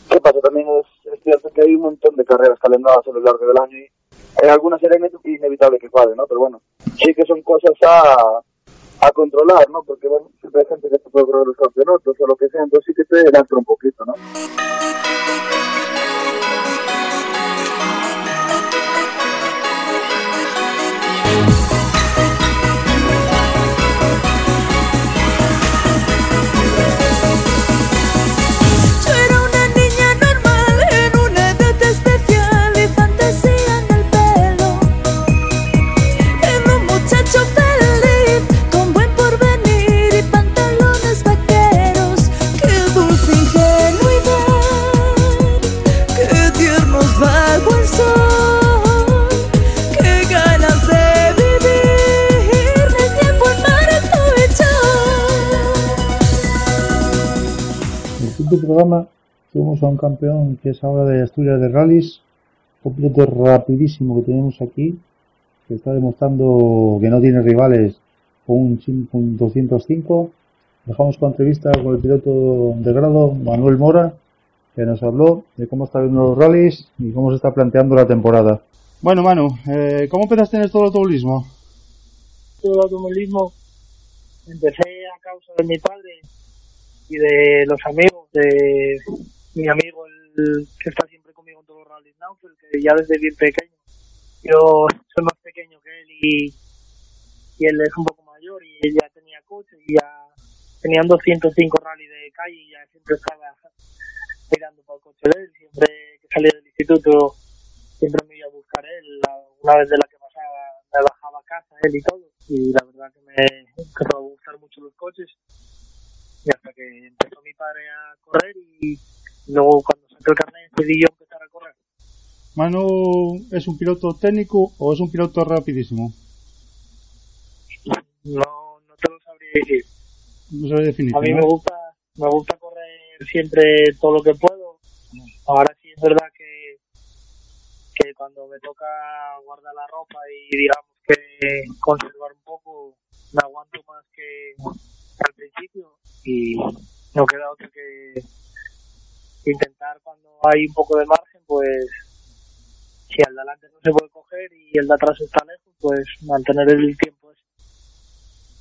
¿Qué pasa? También es, es cierto que hay un montón de carreras calendadas a lo largo del año y hay algunas serán inevitable que fallen, ¿no? Pero bueno, sí que son cosas a, a controlar, ¿no? Porque, bueno, siempre hay gente que te puede correr los campeonatos o lo que sea, entonces sí que te lastra un poquito, ¿no? En quinto programa tenemos a un campeón que es ahora de Asturias de Rallys, un piloto rapidísimo que tenemos aquí, que está demostrando que no tiene rivales con un con 205. Dejamos con entrevista con el piloto de grado, Manuel Mora, que nos habló de cómo está viendo los rallies y cómo se está planteando la temporada. Bueno, Manu, eh, ¿cómo empezaste en esto del automovilismo? todo el automovilismo empecé a causa de mi padre y de los amigos de mi amigo el que está siempre conmigo en todos los rallies Naufel, que ya desde bien pequeño yo soy más pequeño que él y, y él es un poco mayor y él ya tenía coche y ya tenían 205 rally de calle y ya siempre estaba mirando para el coche de él. Siempre que salía del instituto siempre me iba a buscar él. Una vez de la que pasaba me bajaba a casa él y todo y la verdad que me empezó a gustar mucho los coches y hasta que empezó mi padre a correr y luego cuando saqué el carnet decidí yo empezar a correr Manu es un piloto técnico o es un piloto rapidísimo? no no te lo sabría decir No sabe definir. a mí ¿no? me gusta me gusta correr siempre todo lo que puedo ahora sí es verdad que que cuando me toca guardar la ropa y digamos que conservar un poco me aguanto más que al principio y no queda otra que intentar cuando hay un poco de margen pues si al de adelante no se puede coger y el de atrás está lejos pues mantener el tiempo ese.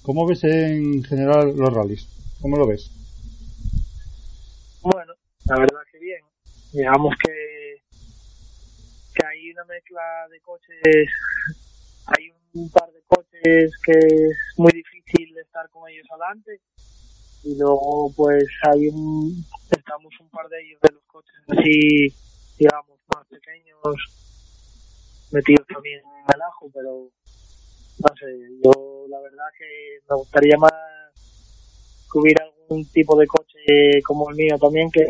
¿Cómo ves en general los rallies? ¿Cómo lo ves? Bueno, la verdad que bien. Digamos que, que hay una mezcla de coches, hay un par de coches que es muy difícil estar con ellos adelante y luego pues hay un, estamos un par de ellos de los coches así, digamos, más pequeños, metidos también en el ajo, pero no sé, yo la verdad que me gustaría más que hubiera algún tipo de coche como el mío también que,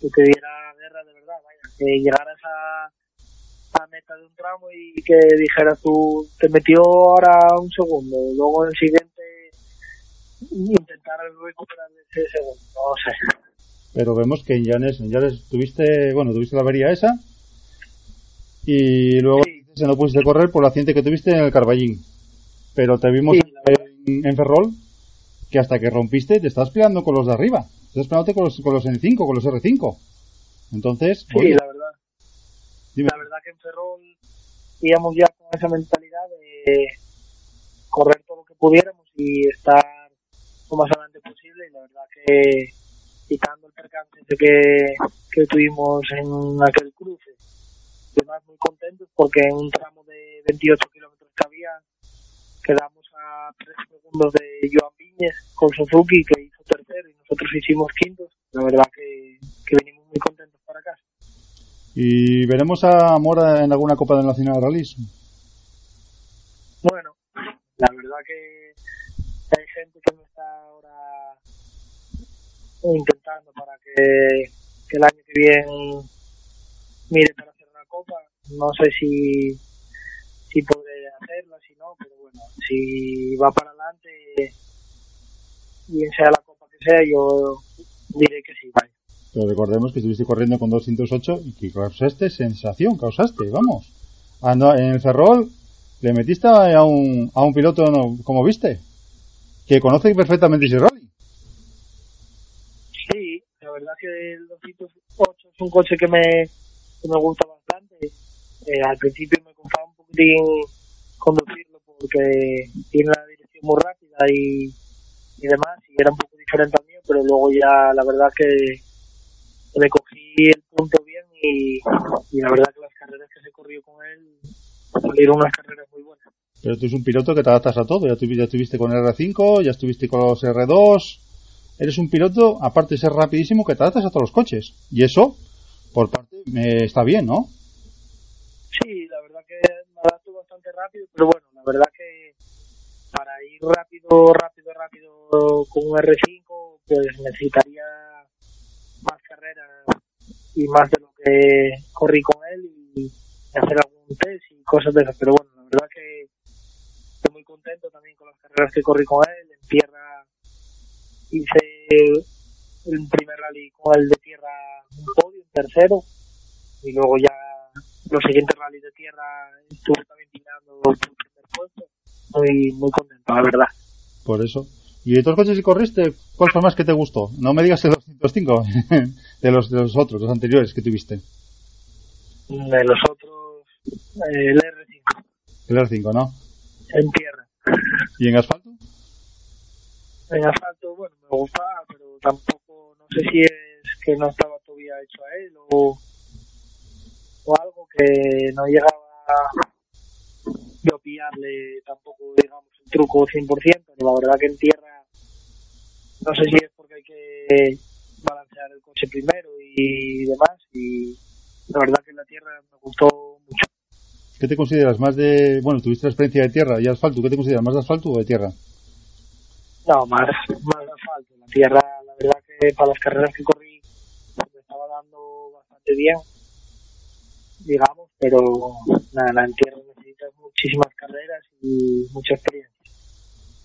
que te diera guerra de verdad, vaya, que llegaras a, a meta de un tramo y que dijeras tú, te metió ahora un segundo, luego en el siguiente intentar recuperar ese segundo, no sé. Pero vemos que en Llanes, en Llanes tuviste, bueno, tuviste la avería esa y luego Sí. se no pudiste correr por el accidente que tuviste en el Carballín. Pero te vimos Sí, en en Ferrol que hasta que rompiste te estás peleando con los de arriba. Estás peleándote con los, con los N5, con los R5. Entonces, Sí, oye, la verdad. dime. La verdad que en Ferrol íbamos ya con esa mentalidad de correr todo lo que pudiéramos y estar lo más adelante posible y la verdad que quitando el percance que tuvimos en aquel cruce, además muy contentos porque en un tramo de 28 kilómetros que había quedamos a 3 segundos de Joan Viñez con Suzuki que hizo tercero y nosotros hicimos quintos, la verdad que, que venimos muy contentos para casa. ¿Y veremos a Mora en alguna Copa del Nacional Rallys? Bueno, la verdad que hay gente que me está ahora intentando para que, que el año que viene mire para copa. No sé si, si podré hacerla, si no, pero bueno, si va para adelante, bien sea la copa que sea, yo diré que sí, vaya. Pero recordemos que estuviste corriendo con 208 y que causaste sensación, causaste, vamos. Ah, no, en el Ferrol le metiste a un, a un piloto, no, como viste, que conoce perfectamente ese rally. Sí, la verdad que el 208 es un coche que me, que me gusta bastante. Eh, al principio me costaba un poquitín conducirlo porque tiene la dirección muy rápida y, y demás, y era un poco diferente al mío, pero luego ya la verdad que le cogí el punto bien y, y la verdad que las carreras que se corrió con él salieron unas carreras muy buenas. Pero tú eres un piloto que te adaptas a todo. Ya, ya estuviste con el R5, ya estuviste con los R2. Eres un piloto, aparte de ser rapidísimo, que te adaptas a todos los coches. Y eso, por parte, me está bien, ¿no? Sí, la verdad que me adapto bastante rápido, pero bueno, la verdad que para ir rápido, rápido, rápido con un R5, pues necesitaría más carreras y más de lo que corrí con él y hacer algún test y cosas de esas. Pero bueno, la verdad que estoy muy contento también con las carreras que corrí con él. En tierra hice el primer rally con él de tierra un podio, un tercero, y luego ya los siguientes rallies de tierra estuve también tirando por primer puesto. Muy, muy contento, la verdad. Por eso. ¿Y de todos los coches que corriste, cuál fue más que te gustó? No me digas el 205, de los, de los otros, los anteriores que tuviste. De los otros, el R5 El R5, ¿no? en tierra. ¿Y en asfalto? En asfalto, bueno, me gustaba, pero tampoco, no sé si es que no estaba todavía hecho a él o, o algo que no llegaba yo a pillarle tampoco, digamos, el truco 100%, pero la verdad que en tierra, no sé si es porque hay que balancear el coche primero y demás, y la verdad que en la tierra me gustó mucho. ¿Qué te consideras más de, bueno, tuviste la experiencia de tierra y asfalto, ¿qué te consideras más de asfalto o de tierra? No, más, más asfalto. La tierra, la verdad que para las carreras que corrí me estaba dando bastante bien, digamos, pero nada, en tierra necesitas muchísimas carreras y mucha experiencia.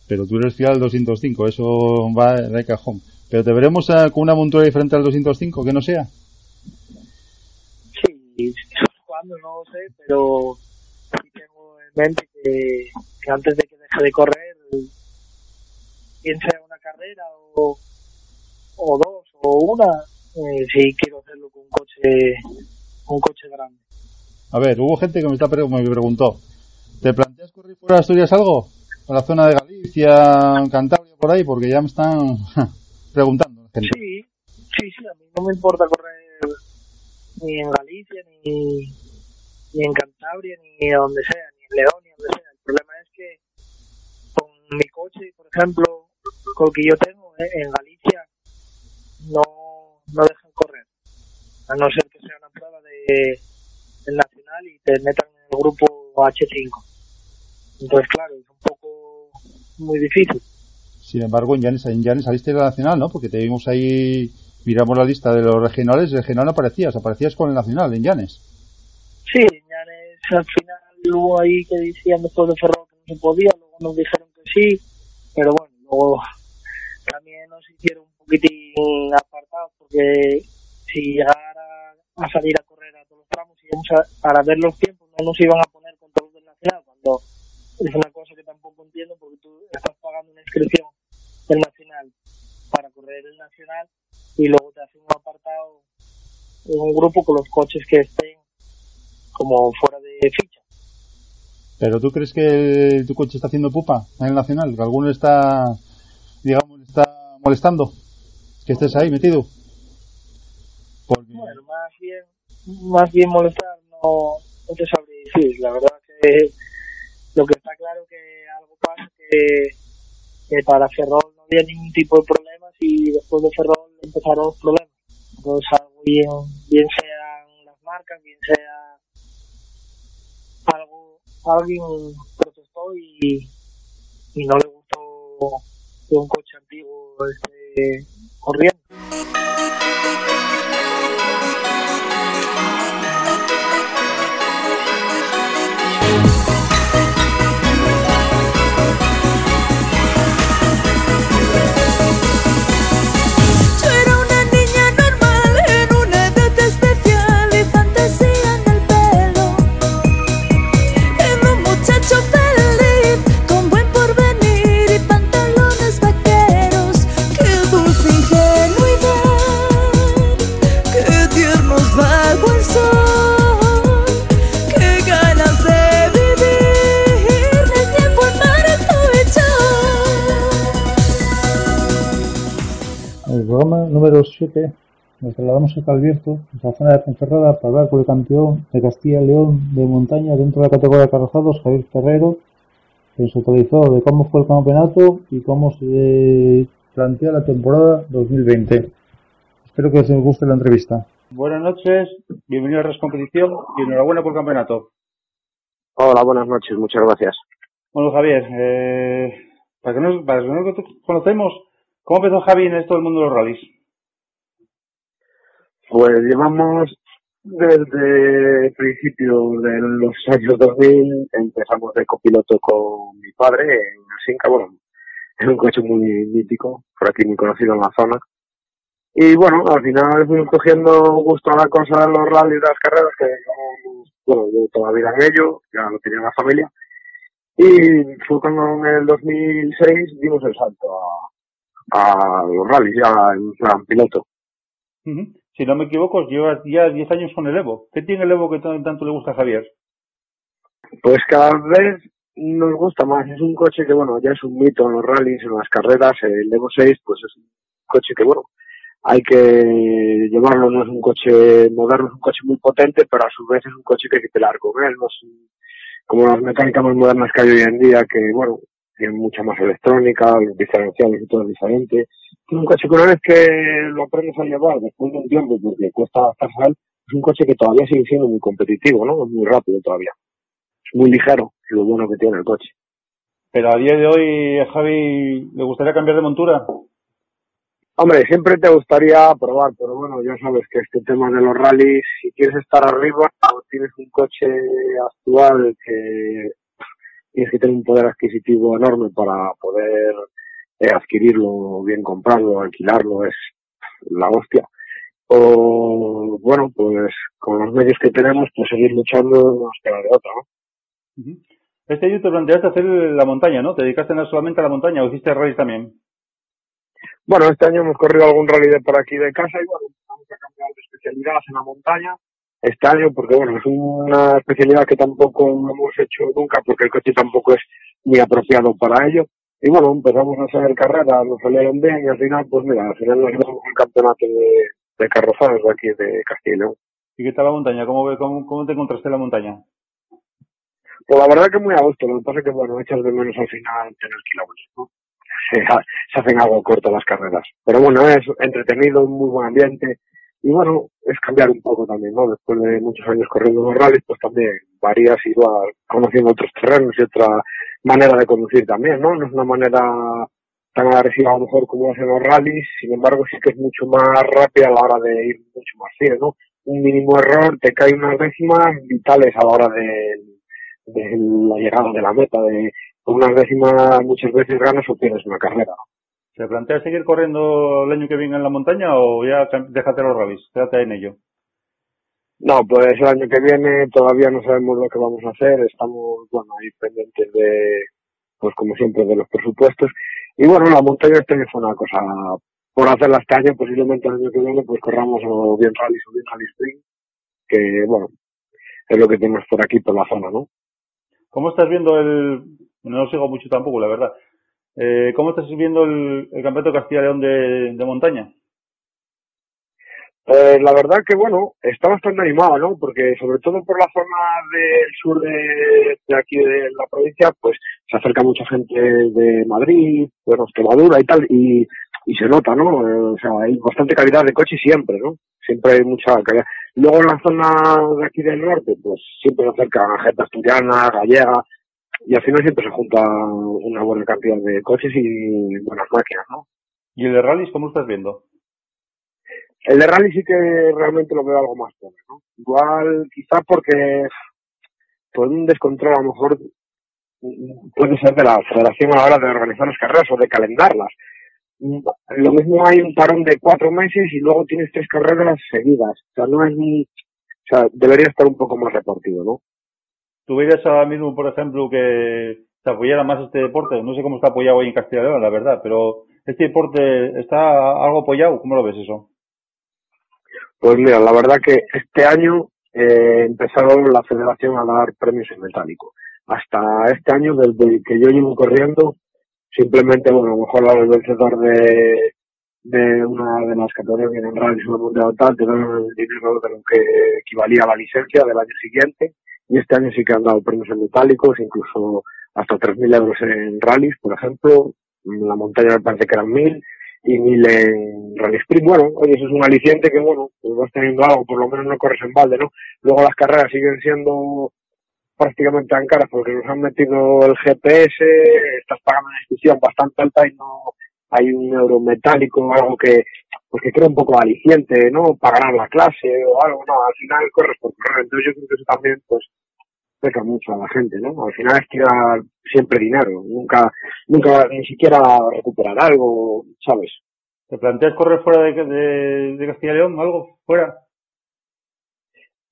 Pero tú eres fiel al 205, eso va de cajón. Pero te veremos eh, con una montura diferente al 205, que no sea. Sí, cuando no lo sé, pero sí tengo en mente que, que antes de que deje de correr, bien sea una carrera o, o dos o una, eh, sí quiero hacerlo con un coche, un coche grande. A ver, hubo gente que me, está, me preguntó, ¿te planteas correr fuera de Asturias algo? ¿Para la zona de Galicia, Cantabria, por ahí? Porque ya me están preguntando. gente. Sí, sí, sí, a mí no me importa correr ni en Galicia, ni, ni en Cantabria, ni donde sea, ni en León, ni donde sea. El problema es que con mi coche, por ejemplo, con el que yo tengo eh, en Galicia, no, no dejan correr. A no ser que sea una prueba de, del Nacional y te metan en el grupo H5. Entonces, claro, es un poco muy difícil. Sin embargo, en Llanes, en Llanes saliste de la Nacional, ¿no? Porque te vimos ahí, miramos la lista de los regionales, el regional no aparecías, aparecías con el Nacional en Llanes. Sí, Ñanes al final hubo ahí que decían después de Ferrol que no se podía, luego nos dijeron que sí, pero bueno, luego también nos hicieron un poquitín apartados porque si llegara a salir a íbamos a, para ver los tiempos no nos iban a poner con todos los del Nacional cuando es una cosa que tampoco entiendo porque tú estás pagando una inscripción del nacional para correr el nacional y luego te hacen un apartado, un grupo con los coches que estén como fuera de ficha. ¿Pero tú crees que tu coche está haciendo pupa en el Nacional? ¿Que alguno está, digamos, está molestando? ¿Que estés ahí metido? Porque... Bueno, más bien, más bien molestar no, no te sabría decir. La verdad que lo que está claro que algo pasa que, para Ferrol no había ningún tipo de problemas y después de Ferrol empezaron los problemas. Entonces algo bien, bien sean las marcas, bien sea algo, alguien protestó y, y no le gustó que un coche antiguo esté corriendo. Programa número 7 nos trasladamos a Calvierto, en la zona de Ponferrada, para hablar con el campeón de Castilla y León de montaña dentro de la categoría de carrozados, Javier Ferrero, que nos actualizó de cómo fue el campeonato y cómo se plantea la temporada 2020. Espero que os guste la entrevista. Buenas noches, bienvenido a Res Competición y enhorabuena por el campeonato. Hola, buenas noches, muchas gracias. Bueno, Javier, eh, para que nos, para que nos conocemos, ¿cómo empezó Javi en esto del mundo de los rallies? Pues llevamos desde principios de los años 2000, empezamos de copiloto con mi padre en Asinca, bueno, en un coche muy mítico, por aquí muy conocido en la zona. Y bueno, al final fuimos cogiendo gusto a la cosa de los rallies, de las carreras, que bueno, yo toda la vida en ello, ya lo tenía en la familia. Y fue cuando en el 2006 dimos el salto a, a los rallies, ya en plan piloto. Si no me equivoco, llevas ya 10 años con el Evo. ¿Qué tiene el Evo que tan- tanto le gusta a Javier? Pues cada vez nos gusta más. Es un coche que, bueno, ya es un mito en los rallies, en las carreras. El Evo 6, pues es un coche que, bueno, hay que llevarlo. No es un coche moderno, es un coche muy potente, pero a su vez es un coche que hay que pelear con él. No es un- como las mecánicas más modernas que hay hoy en día, que, bueno, tienen mucha más electrónica, los diferenciales y todo es diferente. Es un coche que una vez que lo aprendes a llevar después de un tiempo, porque cuesta él, es un coche que todavía sigue siendo muy competitivo, ¿no? Es muy rápido todavía. Es muy ligero, lo bueno que tiene el coche. Pero a día de hoy, a Javi, ¿le gustaría cambiar de montura? Hombre, siempre te gustaría probar, pero bueno, ya sabes que este tema de los rallies, si quieres estar arriba o tienes un coche actual que tienes que tener un poder adquisitivo enorme para poder eh, adquirirlo, bien comprarlo, alquilarlo, es la hostia. O bueno, pues con los medios que tenemos, pues seguir luchando no nos queda de otra, ¿no? Este año te planteaste hacer la montaña, ¿no? ¿Te dedicaste no solamente a la montaña o hiciste rallies también? Bueno, este año hemos corrido algún rally de por aquí de casa y bueno, vamos a cambiar de especialidad en la montaña año porque bueno, es una especialidad que tampoco hemos hecho nunca porque el coche tampoco es muy apropiado para ello. Y bueno, empezamos a hacer carreras, nos salieron bien y al final, pues mira, al final nos llevamos el campeonato de, de carrozados de aquí de Castilla y León. ¿Y qué tal la montaña? ¿Cómo, cómo, cómo te encontraste en la montaña? Pues la verdad que muy a gusto, lo que pasa es que bueno, echas de menos al final tener kilómetros, ¿no? Se, se hacen algo corto las carreras. Pero bueno, es entretenido, un muy buen ambiente. Y bueno, es cambiar un poco también, ¿no? Después de muchos años corriendo los rallies, pues también varías y vas conociendo otros terrenos y otra manera de conducir también, ¿no? No es una manera tan agresiva a lo mejor como hacen los rallies, sin embargo sí que es mucho más rápida a la hora de ir mucho más fino, ¿no? Un mínimo error te cae unas décimas vitales a la hora de, de la llegada de la meta, de unas décimas muchas veces ganas o pierdes una carrera. ¿Se plantea seguir corriendo el año que viene en la montaña o ya déjate los rallies? Quédate en ello. No, pues el año que viene todavía no sabemos lo que vamos a hacer, estamos, bueno, ahí pendientes de, pues como siempre, de los presupuestos. Y bueno, la montaña este año fue una cosa por hacerla este año, posiblemente el año que viene pues corramos o bien rally o bien rally spring, que bueno, es lo que tenemos por aquí, por la zona, ¿no? ¿Cómo estás viendo el... No lo sigo mucho tampoco, la verdad. Eh, ¿Cómo estás viendo el, el Campeonato de Castilla León de, de montaña? Pues la verdad que bueno, está bastante animado, ¿no? Porque sobre todo por la zona del sur de, de aquí de la provincia, pues se acerca mucha gente de Madrid, bueno, Extremadura y tal, y, y se nota, ¿no? O sea, hay bastante calidad de coche siempre, ¿no? Siempre hay mucha calidad. Luego en la zona de aquí del norte, pues siempre se acerca gente asturiana, gallega, y al final siempre se junta una buena cantidad de coches y buenas máquinas, ¿no? ¿Y el de rallies cómo estás viendo? El de rally sí que realmente lo veo algo más pobre, ¿no? Igual, quizás porque por un descontrol a lo mejor puede ser de la federación a la hora de organizar las carreras o de calendarlas. Lo mismo hay un parón de cuatro meses y luego tienes tres carreras seguidas. O sea, no es ni, o sea, debería estar un poco más repartido, ¿no? ¿Tú verías ahora mismo, por ejemplo, que se apoyara más este deporte? No sé cómo está apoyado hoy en Castilla y León, la verdad, pero este deporte está algo apoyado. ¿Cómo lo ves eso? Pues mira, la verdad que este año eh, empezaron la federación a dar premios en metálico. Hasta este año, desde que yo llevo corriendo, simplemente, bueno, a lo mejor al vencedor de, una de las categorías que en rally mundial tal, te dan el dinero de lo que equivalía a la licencia del año siguiente. Y este año sí que han dado premios en metálicos, incluso hasta 3.000 euros en rallies, por ejemplo. La montaña me parece que eran 1.000 y 1.000 en rally sprint. Bueno, oye, eso es un aliciente que, bueno, pues vas teniendo algo, por lo menos no corres en balde, ¿no? Luego las carreras siguen siendo prácticamente tan caras porque nos han metido el GPS, estás pagando una inscripción bastante alta y no hay un euro metálico o algo que pues que crea un poco aliciente, ¿no? Para ganar la clase o algo, no, al final corres por correr, entonces yo creo que eso también pues peca mucho a la gente, ¿no? Al final es tirar siempre dinero, nunca, nunca ni siquiera recuperar algo, ¿sabes? ¿Te planteas correr fuera de, de, de Castilla y León? ¿Algo? ¿Fuera?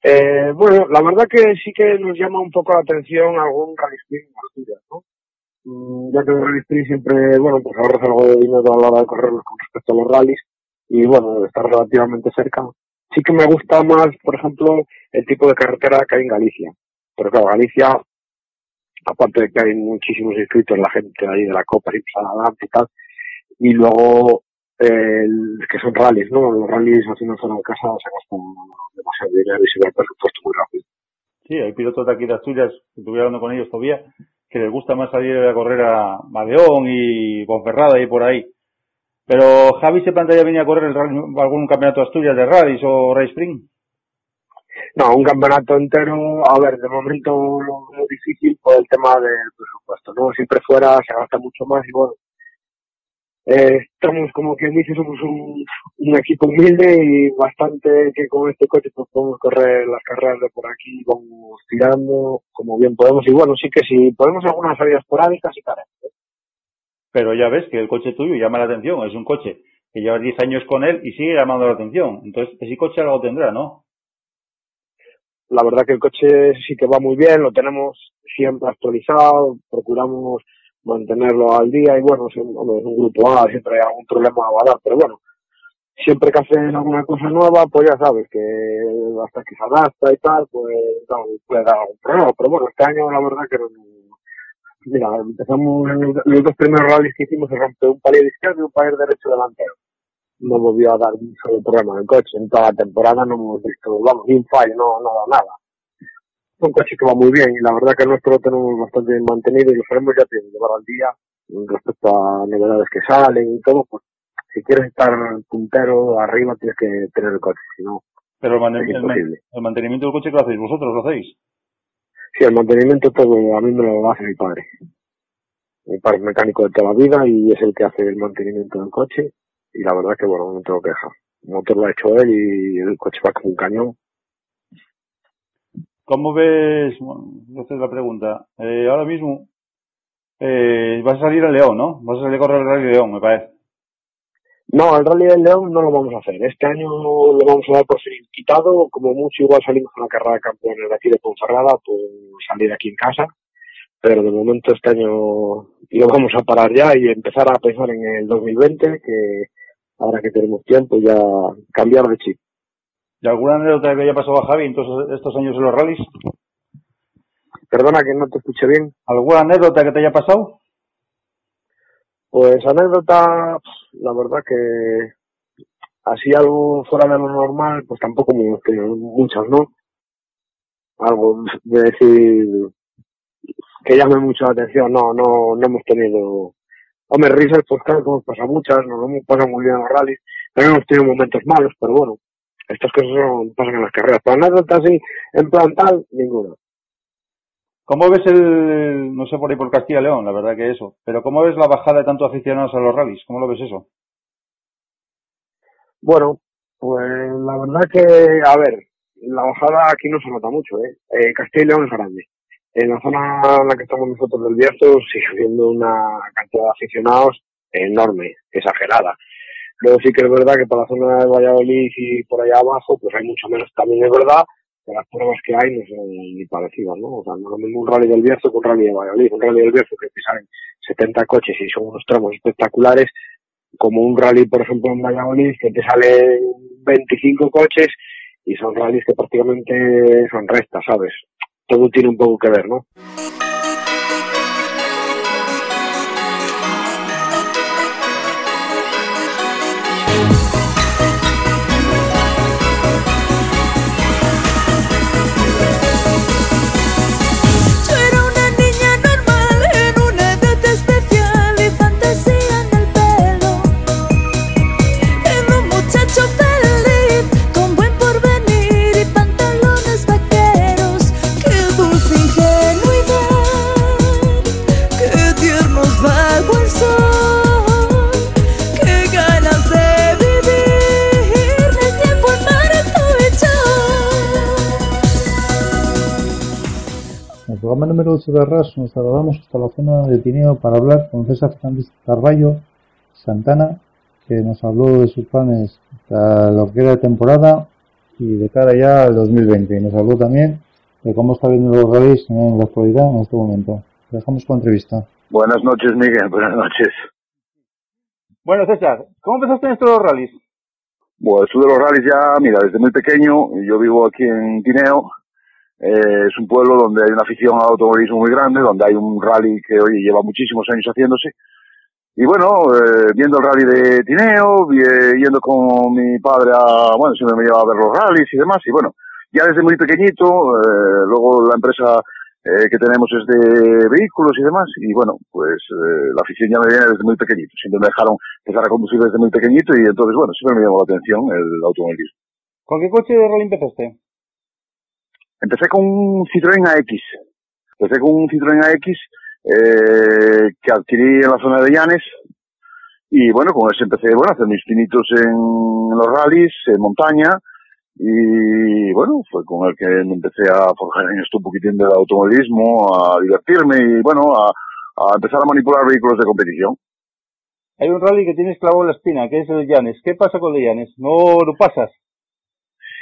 Eh, bueno, la verdad que sí que nos llama un poco la atención algún rally en Asturias, ¿no? Mm, ya que el rally sprint siempre, bueno, pues ahorras algo de dinero a la hora de correrlos con respecto a los rallies y bueno, está relativamente cerca. Sí que me gusta más, por ejemplo, el tipo de carretera que hay en Galicia. Pero claro, Galicia, aparte de que hay muchísimos inscritos, la gente ahí de la Copa sale adelante y tal, y luego el- que son rallies, ¿no? Los rallies haciendo zona de casa se gastan demasiado dinero y se va el presupuesto muy rápido. Sí, hay pilotos de aquí de Asturias, estuve hablando con ellos todavía, que les gusta más salir a correr a Madeón y Ponferrada y por ahí. Pero Javi se plantea venir a correr el algún campeonato de Asturias de rallies o race spring. No, un campeonato entero, a ver, de momento lo, lo difícil por el tema del presupuesto, ¿no? Siempre fuera se gasta mucho más y bueno, eh, estamos como quien dice, somos un, un equipo humilde y bastante que con este coche pues podemos correr las carreras de por aquí, vamos tirando como bien podemos y bueno, sí que si podemos algunas salidas esporádicas y tal. Pero ya ves que el coche tuyo llama la atención, es un coche que llevas 10 años con él y sigue llamando la atención. Entonces, ese coche algo tendrá, ¿no? La verdad que el coche sí que va muy bien, lo tenemos siempre actualizado, procuramos mantenerlo al día y bueno, un, hombre, es un grupo A, siempre hay algún problema a dar, pero bueno, siempre que hacen alguna cosa nueva, pues ya sabes que hasta que se adapta y tal, pues no, puede dar algún problema, pero bueno, este año la verdad que no, mira, empezamos los, dos primeros rallies que hicimos se rompió un palier izquierdo y un palier derecho delantero. No volvió a dar un problema en el coche, en toda la temporada no hemos visto, vamos, ni un fallo, no, no da nada un coche que va muy bien y la verdad que el nuestro lo tenemos bastante bien mantenido y lo sabemos ya te llevar al día respecto a novedades que salen y todo, pues si quieres estar puntero arriba tienes que tener el coche, si no Pero el mantenimiento del coche que lo hacéis vosotros, lo hacéis. Sí, el mantenimiento todo a mí me lo hace mi padre. Mi padre es mecánico de toda la vida y es el que hace el mantenimiento del coche y la verdad que bueno, no tengo queja. El motor lo ha hecho él y el coche va como un cañón. ¿Cómo ves? Bueno, esta es la pregunta. Eh, ahora mismo eh, vas a salir a León, ¿no? Vas a salir a correr el Rally León, me parece. No, el Rally del León no lo vamos a hacer. Este año lo vamos a dar por fin quitado. Como mucho igual salimos con la carrera de campeones de aquí de Ponferrada por salir aquí en casa. pero de momento este año lo vamos a parar ya y empezar a pensar en el 2020, que ahora que tenemos tiempo ya cambiar de chip. ¿Y alguna anécdota que haya pasado a Javi en todos estos años en los rallies? Perdona que no te escuché bien. ¿Alguna anécdota que te haya pasado? Pues anécdota, la verdad que así algo fuera de lo normal, pues tampoco me muchas, ¿no? Algo de decir que llame mucho la atención, no, no, no hemos tenido, hombre, risas, pues claro hemos pasado muchas, nos hemos pasado muy bien en los rallies, también hemos tenido momentos malos, pero bueno, estas cosas son, pasan en las carreras, pero anécdota así, en plan tal, ninguna. ¿Cómo ves el, no sé por ahí por Castilla y León, la verdad que eso, pero cómo ves la bajada de tantos aficionados a los rallies? ¿Cómo lo ves eso? Bueno, pues la verdad que, a ver, la bajada aquí no se nota mucho, ¿eh? eh Castilla y León es grande. En la zona en la que estamos nosotros del Bierzo sigue habiendo una cantidad de aficionados enorme, exagerada. Luego sí que es verdad que para la zona de Valladolid y por allá abajo, pues hay mucho menos, también es verdad, que las pruebas que hay no son ni parecidas, ¿no? O sea, no es lo mismo un rally del Bierzo que un rally de Valladolid. Un rally del Bierzo que salen 70 coches y son unos tramos espectaculares, como un rally, por ejemplo, en Valladolid, que te salen 25 coches y son rallies que prácticamente son restas, ¿sabes? Todo tiene un poco que ver, ¿no? En el programa número 8 de RAS nos trasladamos hasta la zona de Tineo para hablar con César Fernández Carballo Santana, que nos habló de sus planes para lo que era temporada y de cara ya al 2020. Y nos habló también de cómo está viendo los rallies en la actualidad en este momento. Dejamos con entrevista. Buenas noches, Miguel. Buenas noches. Bueno, César, ¿cómo empezaste en esto de los rallies? Bueno, esto de los rallies ya, mira, desde muy pequeño, yo vivo aquí en Tineo, eh, es un pueblo donde hay una afición al automovilismo muy grande, donde hay un rally que hoy lleva muchísimos años haciéndose. Y bueno, eh, viendo el rally de Tineo, vi- yendo con mi padre a, bueno, siempre me llevaba a ver los rallies y demás, y bueno, ya desde muy pequeñito, eh, luego la empresa eh, que tenemos es de vehículos y demás, y bueno, pues eh, la afición ya me viene desde muy pequeñito, siempre me dejaron empezar a conducir desde muy pequeñito y entonces, bueno, siempre me llamó la atención el automovilismo. ¿Con qué coche de rally empezaste? Empecé con un Citroën AX. Empecé con un Citroën AX eh, que adquirí en la zona de Llanes. Y bueno, con ese empecé bueno, a hacer mis pinitos en los rallies, en montaña. Y bueno, fue con el que me empecé a forjar en esto un poquitín del automovilismo, a divertirme y bueno, a, a empezar a manipular vehículos de competición. Hay un rally que tienes clavado en la espina, que es el de Llanes. ¿Qué pasa con el Llanes? ¿No lo pasas?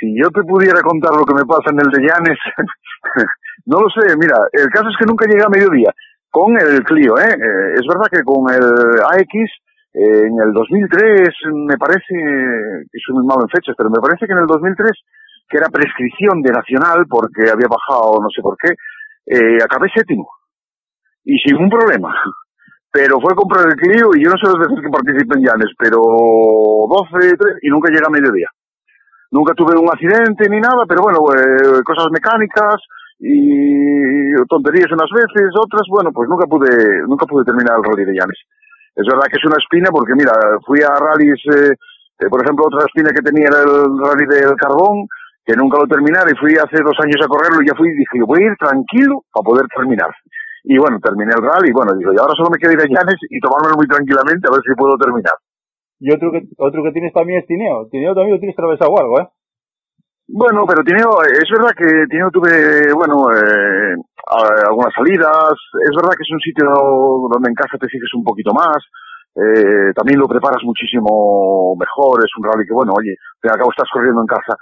Si yo te pudiera contar lo que me pasa en el de Llanes, no lo sé. Mira, el caso es que nunca llegué a mediodía con el Clio, ¿eh? Eh, es verdad que con el AX, eh, en el 2003, me parece, que soy muy malo en fechas, pero me parece que en el 2003, que era prescripción de Nacional, porque había bajado no sé por qué, eh, acabé séptimo. Y sin un problema. Pero fue comprar el Clio y yo no sé las veces que participé en Llanes, pero 12, 13, y nunca llegué a mediodía. Nunca tuve un accidente ni nada, pero bueno, eh, cosas mecánicas y tonterías unas veces, otras, bueno, pues nunca pude, nunca pude terminar el rally de Llanes. Es verdad que es una espina porque mira, fui a rallies, eh, eh, por ejemplo, otra espina que tenía era el rally del carbón, que nunca lo terminara y fui hace dos años a correrlo y ya fui y dije, voy a ir tranquilo para poder terminar. Y bueno, terminé el rally y bueno, digo, y ahora solo me queda ir a Llanes y tomármelo muy tranquilamente a ver si puedo terminar. Y otro que, otro que tienes también es Tineo. Tineo también lo tienes atravesado algo, ¿eh? Bueno, pero Tineo, es verdad que Tineo tuve, bueno, eh, algunas salidas. Es verdad que es un sitio donde en casa te sigues un poquito más. Eh, también lo preparas muchísimo mejor. Es un rally que, bueno, oye, al fin y al cabo estás corriendo en casa.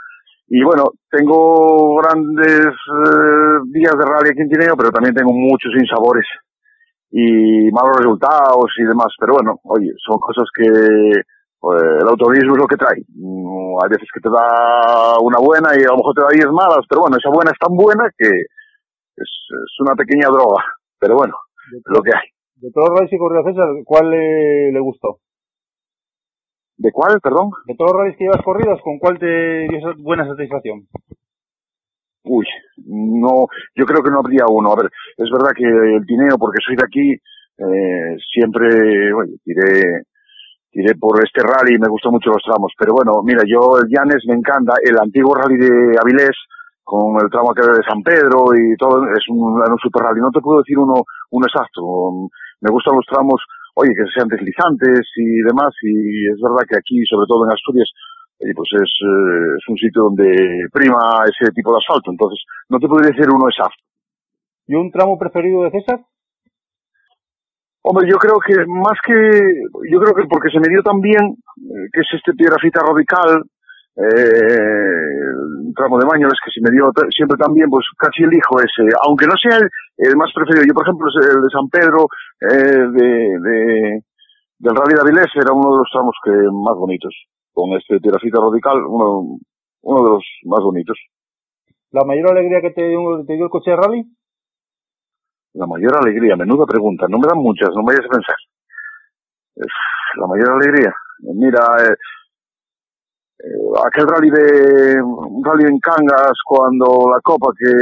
Y bueno, tengo grandes eh, días de rally aquí en Tineo, pero también tengo muchos insabores y malos resultados y demás. Pero bueno, oye, son cosas que pues, el automovilismo es lo que trae. Mm, hay veces que te da una buena y a lo mejor te da 10 malas, pero bueno, esa buena es tan buena que es, es una pequeña droga. Pero bueno, es lo que hay. De todos los rallies que corrió César, ¿cuál le, le gustó? ¿De cuál, perdón? De todos los rallies que llevas corridos, ¿con cuál te dio buena satisfacción? Uy, no, yo creo que no habría uno. A ver, es verdad que el Tineo, porque soy de aquí, eh, siempre, oye, tiré, tiré por este rally me gustan mucho los tramos. Pero bueno, mira, yo el Llanes me encanta, el antiguo rally de Avilés, con el tramo que de San Pedro y todo, es un, un super rally. No te puedo decir uno, uno exacto. Me gustan los tramos, oye, que sean deslizantes y demás, y es verdad que aquí, sobre todo en Asturias, oye, pues es, eh, es un sitio donde prima ese tipo de asfalto. Entonces, no te podría decir uno exacto. ¿Y un tramo preferido de César? Hombre, yo creo que más que, yo creo que porque se me dio tan bien, eh, que es este piedrafita radical, eh, tramo de Mañoles, que se me dio siempre tan bien, pues casi elijo ese, aunque no sea el, el más preferido. Yo, por ejemplo, es el de San Pedro, eh, de, de, del Rally de Avilés, era uno de los tramos que más bonitos. Con este piedrafita radical, uno, uno de los más bonitos. ¿La mayor alegría que te dio, te dio el coche de rally? La mayor alegría, menuda pregunta, no me dan muchas, no me vayas a pensar. La mayor alegría. Mira, eh, eh, aquel rally de, un rally en Cangas cuando la Copa que,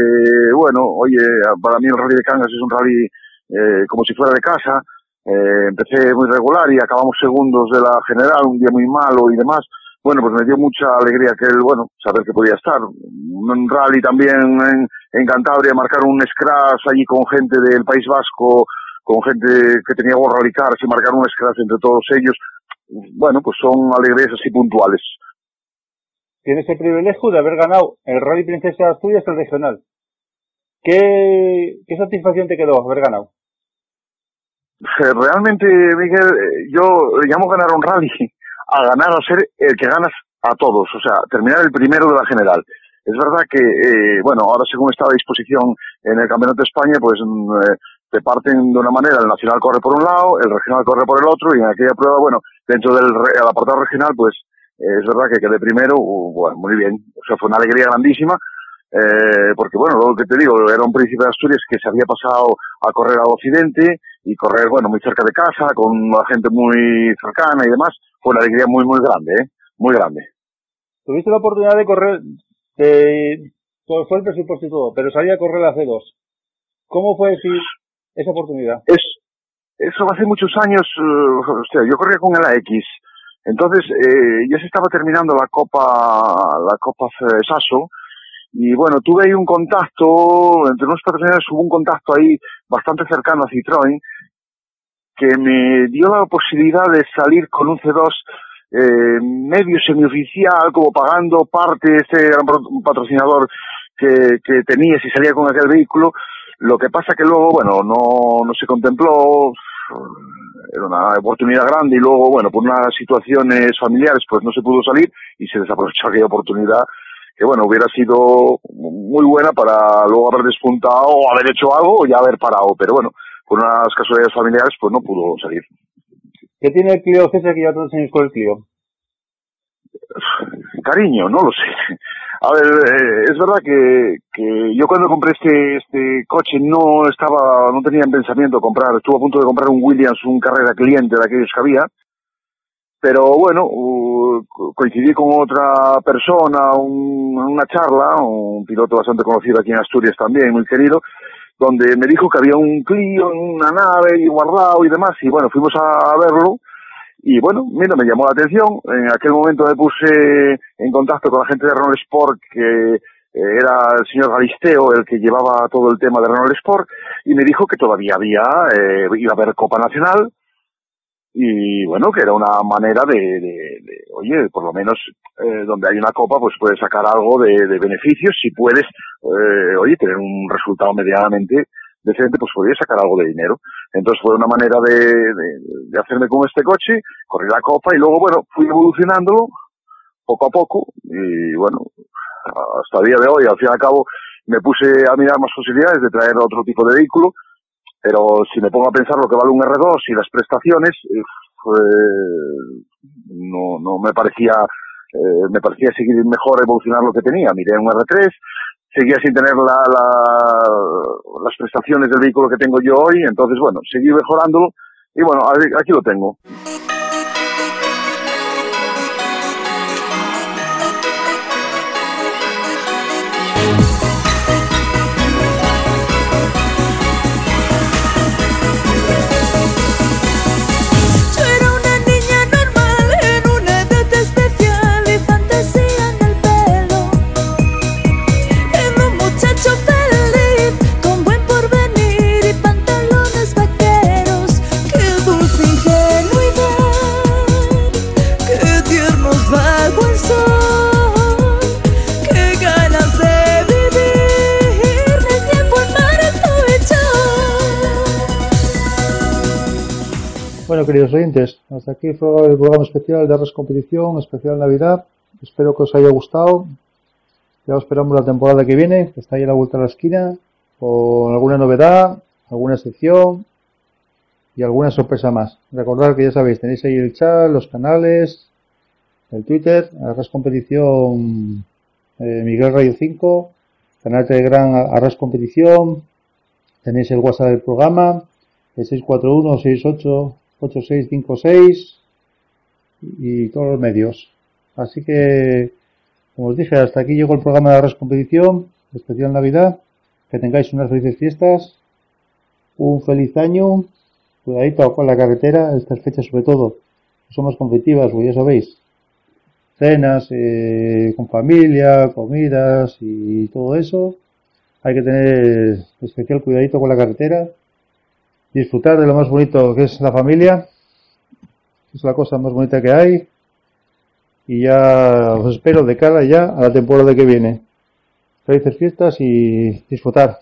bueno, oye, para mí el rally de Cangas es un rally eh, como si fuera de casa. Eh, empecé muy regular y acabamos segundos de la general, un día muy malo y demás. Bueno, pues me dio mucha alegría que el, bueno, saber que podía estar. Un rally también en, Cantabria, marcar un scratch allí con gente del País Vasco, con gente que tenía World Rally Cars y marcar un scratch entre todos ellos. Bueno, pues son alegrías así puntuales. Tienes el privilegio de haber ganado el Rally Princesa Asturias el regional. ¿Qué, qué satisfacción te quedó haber ganado? Eh, Realmente, Miguel, eh, yo llamo ganar un rally a ganar a ser el que ganas a todos, o sea, terminar el primero de la general. Es verdad que, eh, bueno, ahora según está a disposición en el Campeonato de España, pues mm, eh, te parten de una manera, el nacional corre por un lado, el regional corre por el otro, y en aquella prueba, bueno, dentro del el apartado regional, pues es verdad que quedé primero, bueno, muy bien, o sea, fue una alegría grandísima, eh, porque bueno, lo que te digo, era un príncipe de Asturias que se había pasado a correr al occidente y correr, bueno, muy cerca de casa, con la gente muy cercana y demás, fue una alegría muy, muy grande, ¿eh? Muy grande. Tuviste la oportunidad de correr, de, fue el presupuesto y todo, pero salí a correr la C2. ¿Cómo fue decir esa oportunidad? Es, eso hace muchos años, o sea, yo corría con el AX, entonces eh, ya se estaba terminando la Copa, la Copa Sasso, y bueno, tuve ahí un contacto, entre unos patrocinadores hubo un contacto ahí bastante cercano a Citroën, que me dio la posibilidad de salir con un C2 eh, medio semioficial, como pagando parte, este un pro- un patrocinador que, que tenía si salía con aquel vehículo. Lo que pasa que luego, bueno, no, no se contempló, era una oportunidad grande y luego, bueno, por unas situaciones familiares, pues no se pudo salir y se desaprovechó aquella oportunidad que, bueno, hubiera sido muy buena para luego haber despuntado o haber hecho algo o ya haber parado. Pero bueno, por unas casualidades familiares, pues no pudo salir. ¿Qué tiene el Clio César que ya todos años con el Clio? Cariño, no lo sé. A ver, eh, es verdad que, que yo cuando compré este, este coche no estaba, no tenía en pensamiento comprar, estuve a punto de comprar un Williams, un carrera cliente de aquellos que había, pero bueno, co- coincidí con otra persona, un- una charla, un piloto bastante conocido aquí en Asturias también, muy querido, donde me dijo que había un Clio en una nave y guardado y demás, y bueno, fuimos a verlo, y bueno, mira, me llamó la atención. En aquel momento me puse en contacto con la gente de Renault Sport, que eh, era el señor Galisteo el que llevaba todo el tema de Renault Sport, y me dijo que todavía había, eh, iba a haber Copa Nacional, y bueno, que era una manera de, de- de, oye, por lo menos eh, donde hay una copa, pues puedes sacar algo de, de beneficios, si puedes, eh, oye, tener un resultado medianamente decente, pues podrías sacar algo de dinero. Entonces fue una manera de, de, de hacerme con este coche, corrí la copa y luego, bueno, fui evolucionándolo poco a poco y bueno, hasta el día de hoy, al fin y al cabo, me puse a mirar más posibilidades de traer otro tipo de vehículo, pero si me pongo a pensar lo que vale un R2 y las prestaciones, eh, no, no me parecía, eh, me parecía seguir mejor evolucionar lo que tenía. Miré un R3, seguía sin tener la, la- las prestaciones del vehículo que tengo yo hoy, entonces bueno, seguí mejorándolo y bueno, aquí lo tengo. Queridos oyentes, hasta aquí fue el programa especial de Arras Competición, especial Navidad. Espero que os haya gustado. Ya os esperamos la temporada que viene, que está ahí a la vuelta de la esquina, con alguna novedad, alguna sección y alguna sorpresa más. Recordad que ya sabéis, tenéis ahí el chat, los canales, el Twitter, Arras Competición eh, Miguel Radio 5, canal Telegram Arras Competición, tenéis el WhatsApp del programa, el 641 68 8656 y todos los medios. Así que, como os dije, hasta aquí llegó el programa de Arras Competición, especial Navidad. Que tengáis unas felices fiestas, un feliz año, cuidadito con la carretera, estas fechas sobre todo, que son más competitivas, pues ya sabéis. Cenas eh, con familia, comidas y todo eso. Hay que tener especial cuidadito con la carretera disfrutar de lo más bonito que es la familia, es la cosa más bonita que hay. Y ya os espero de cara ya a la temporada que viene. Felices fiestas y disfrutar.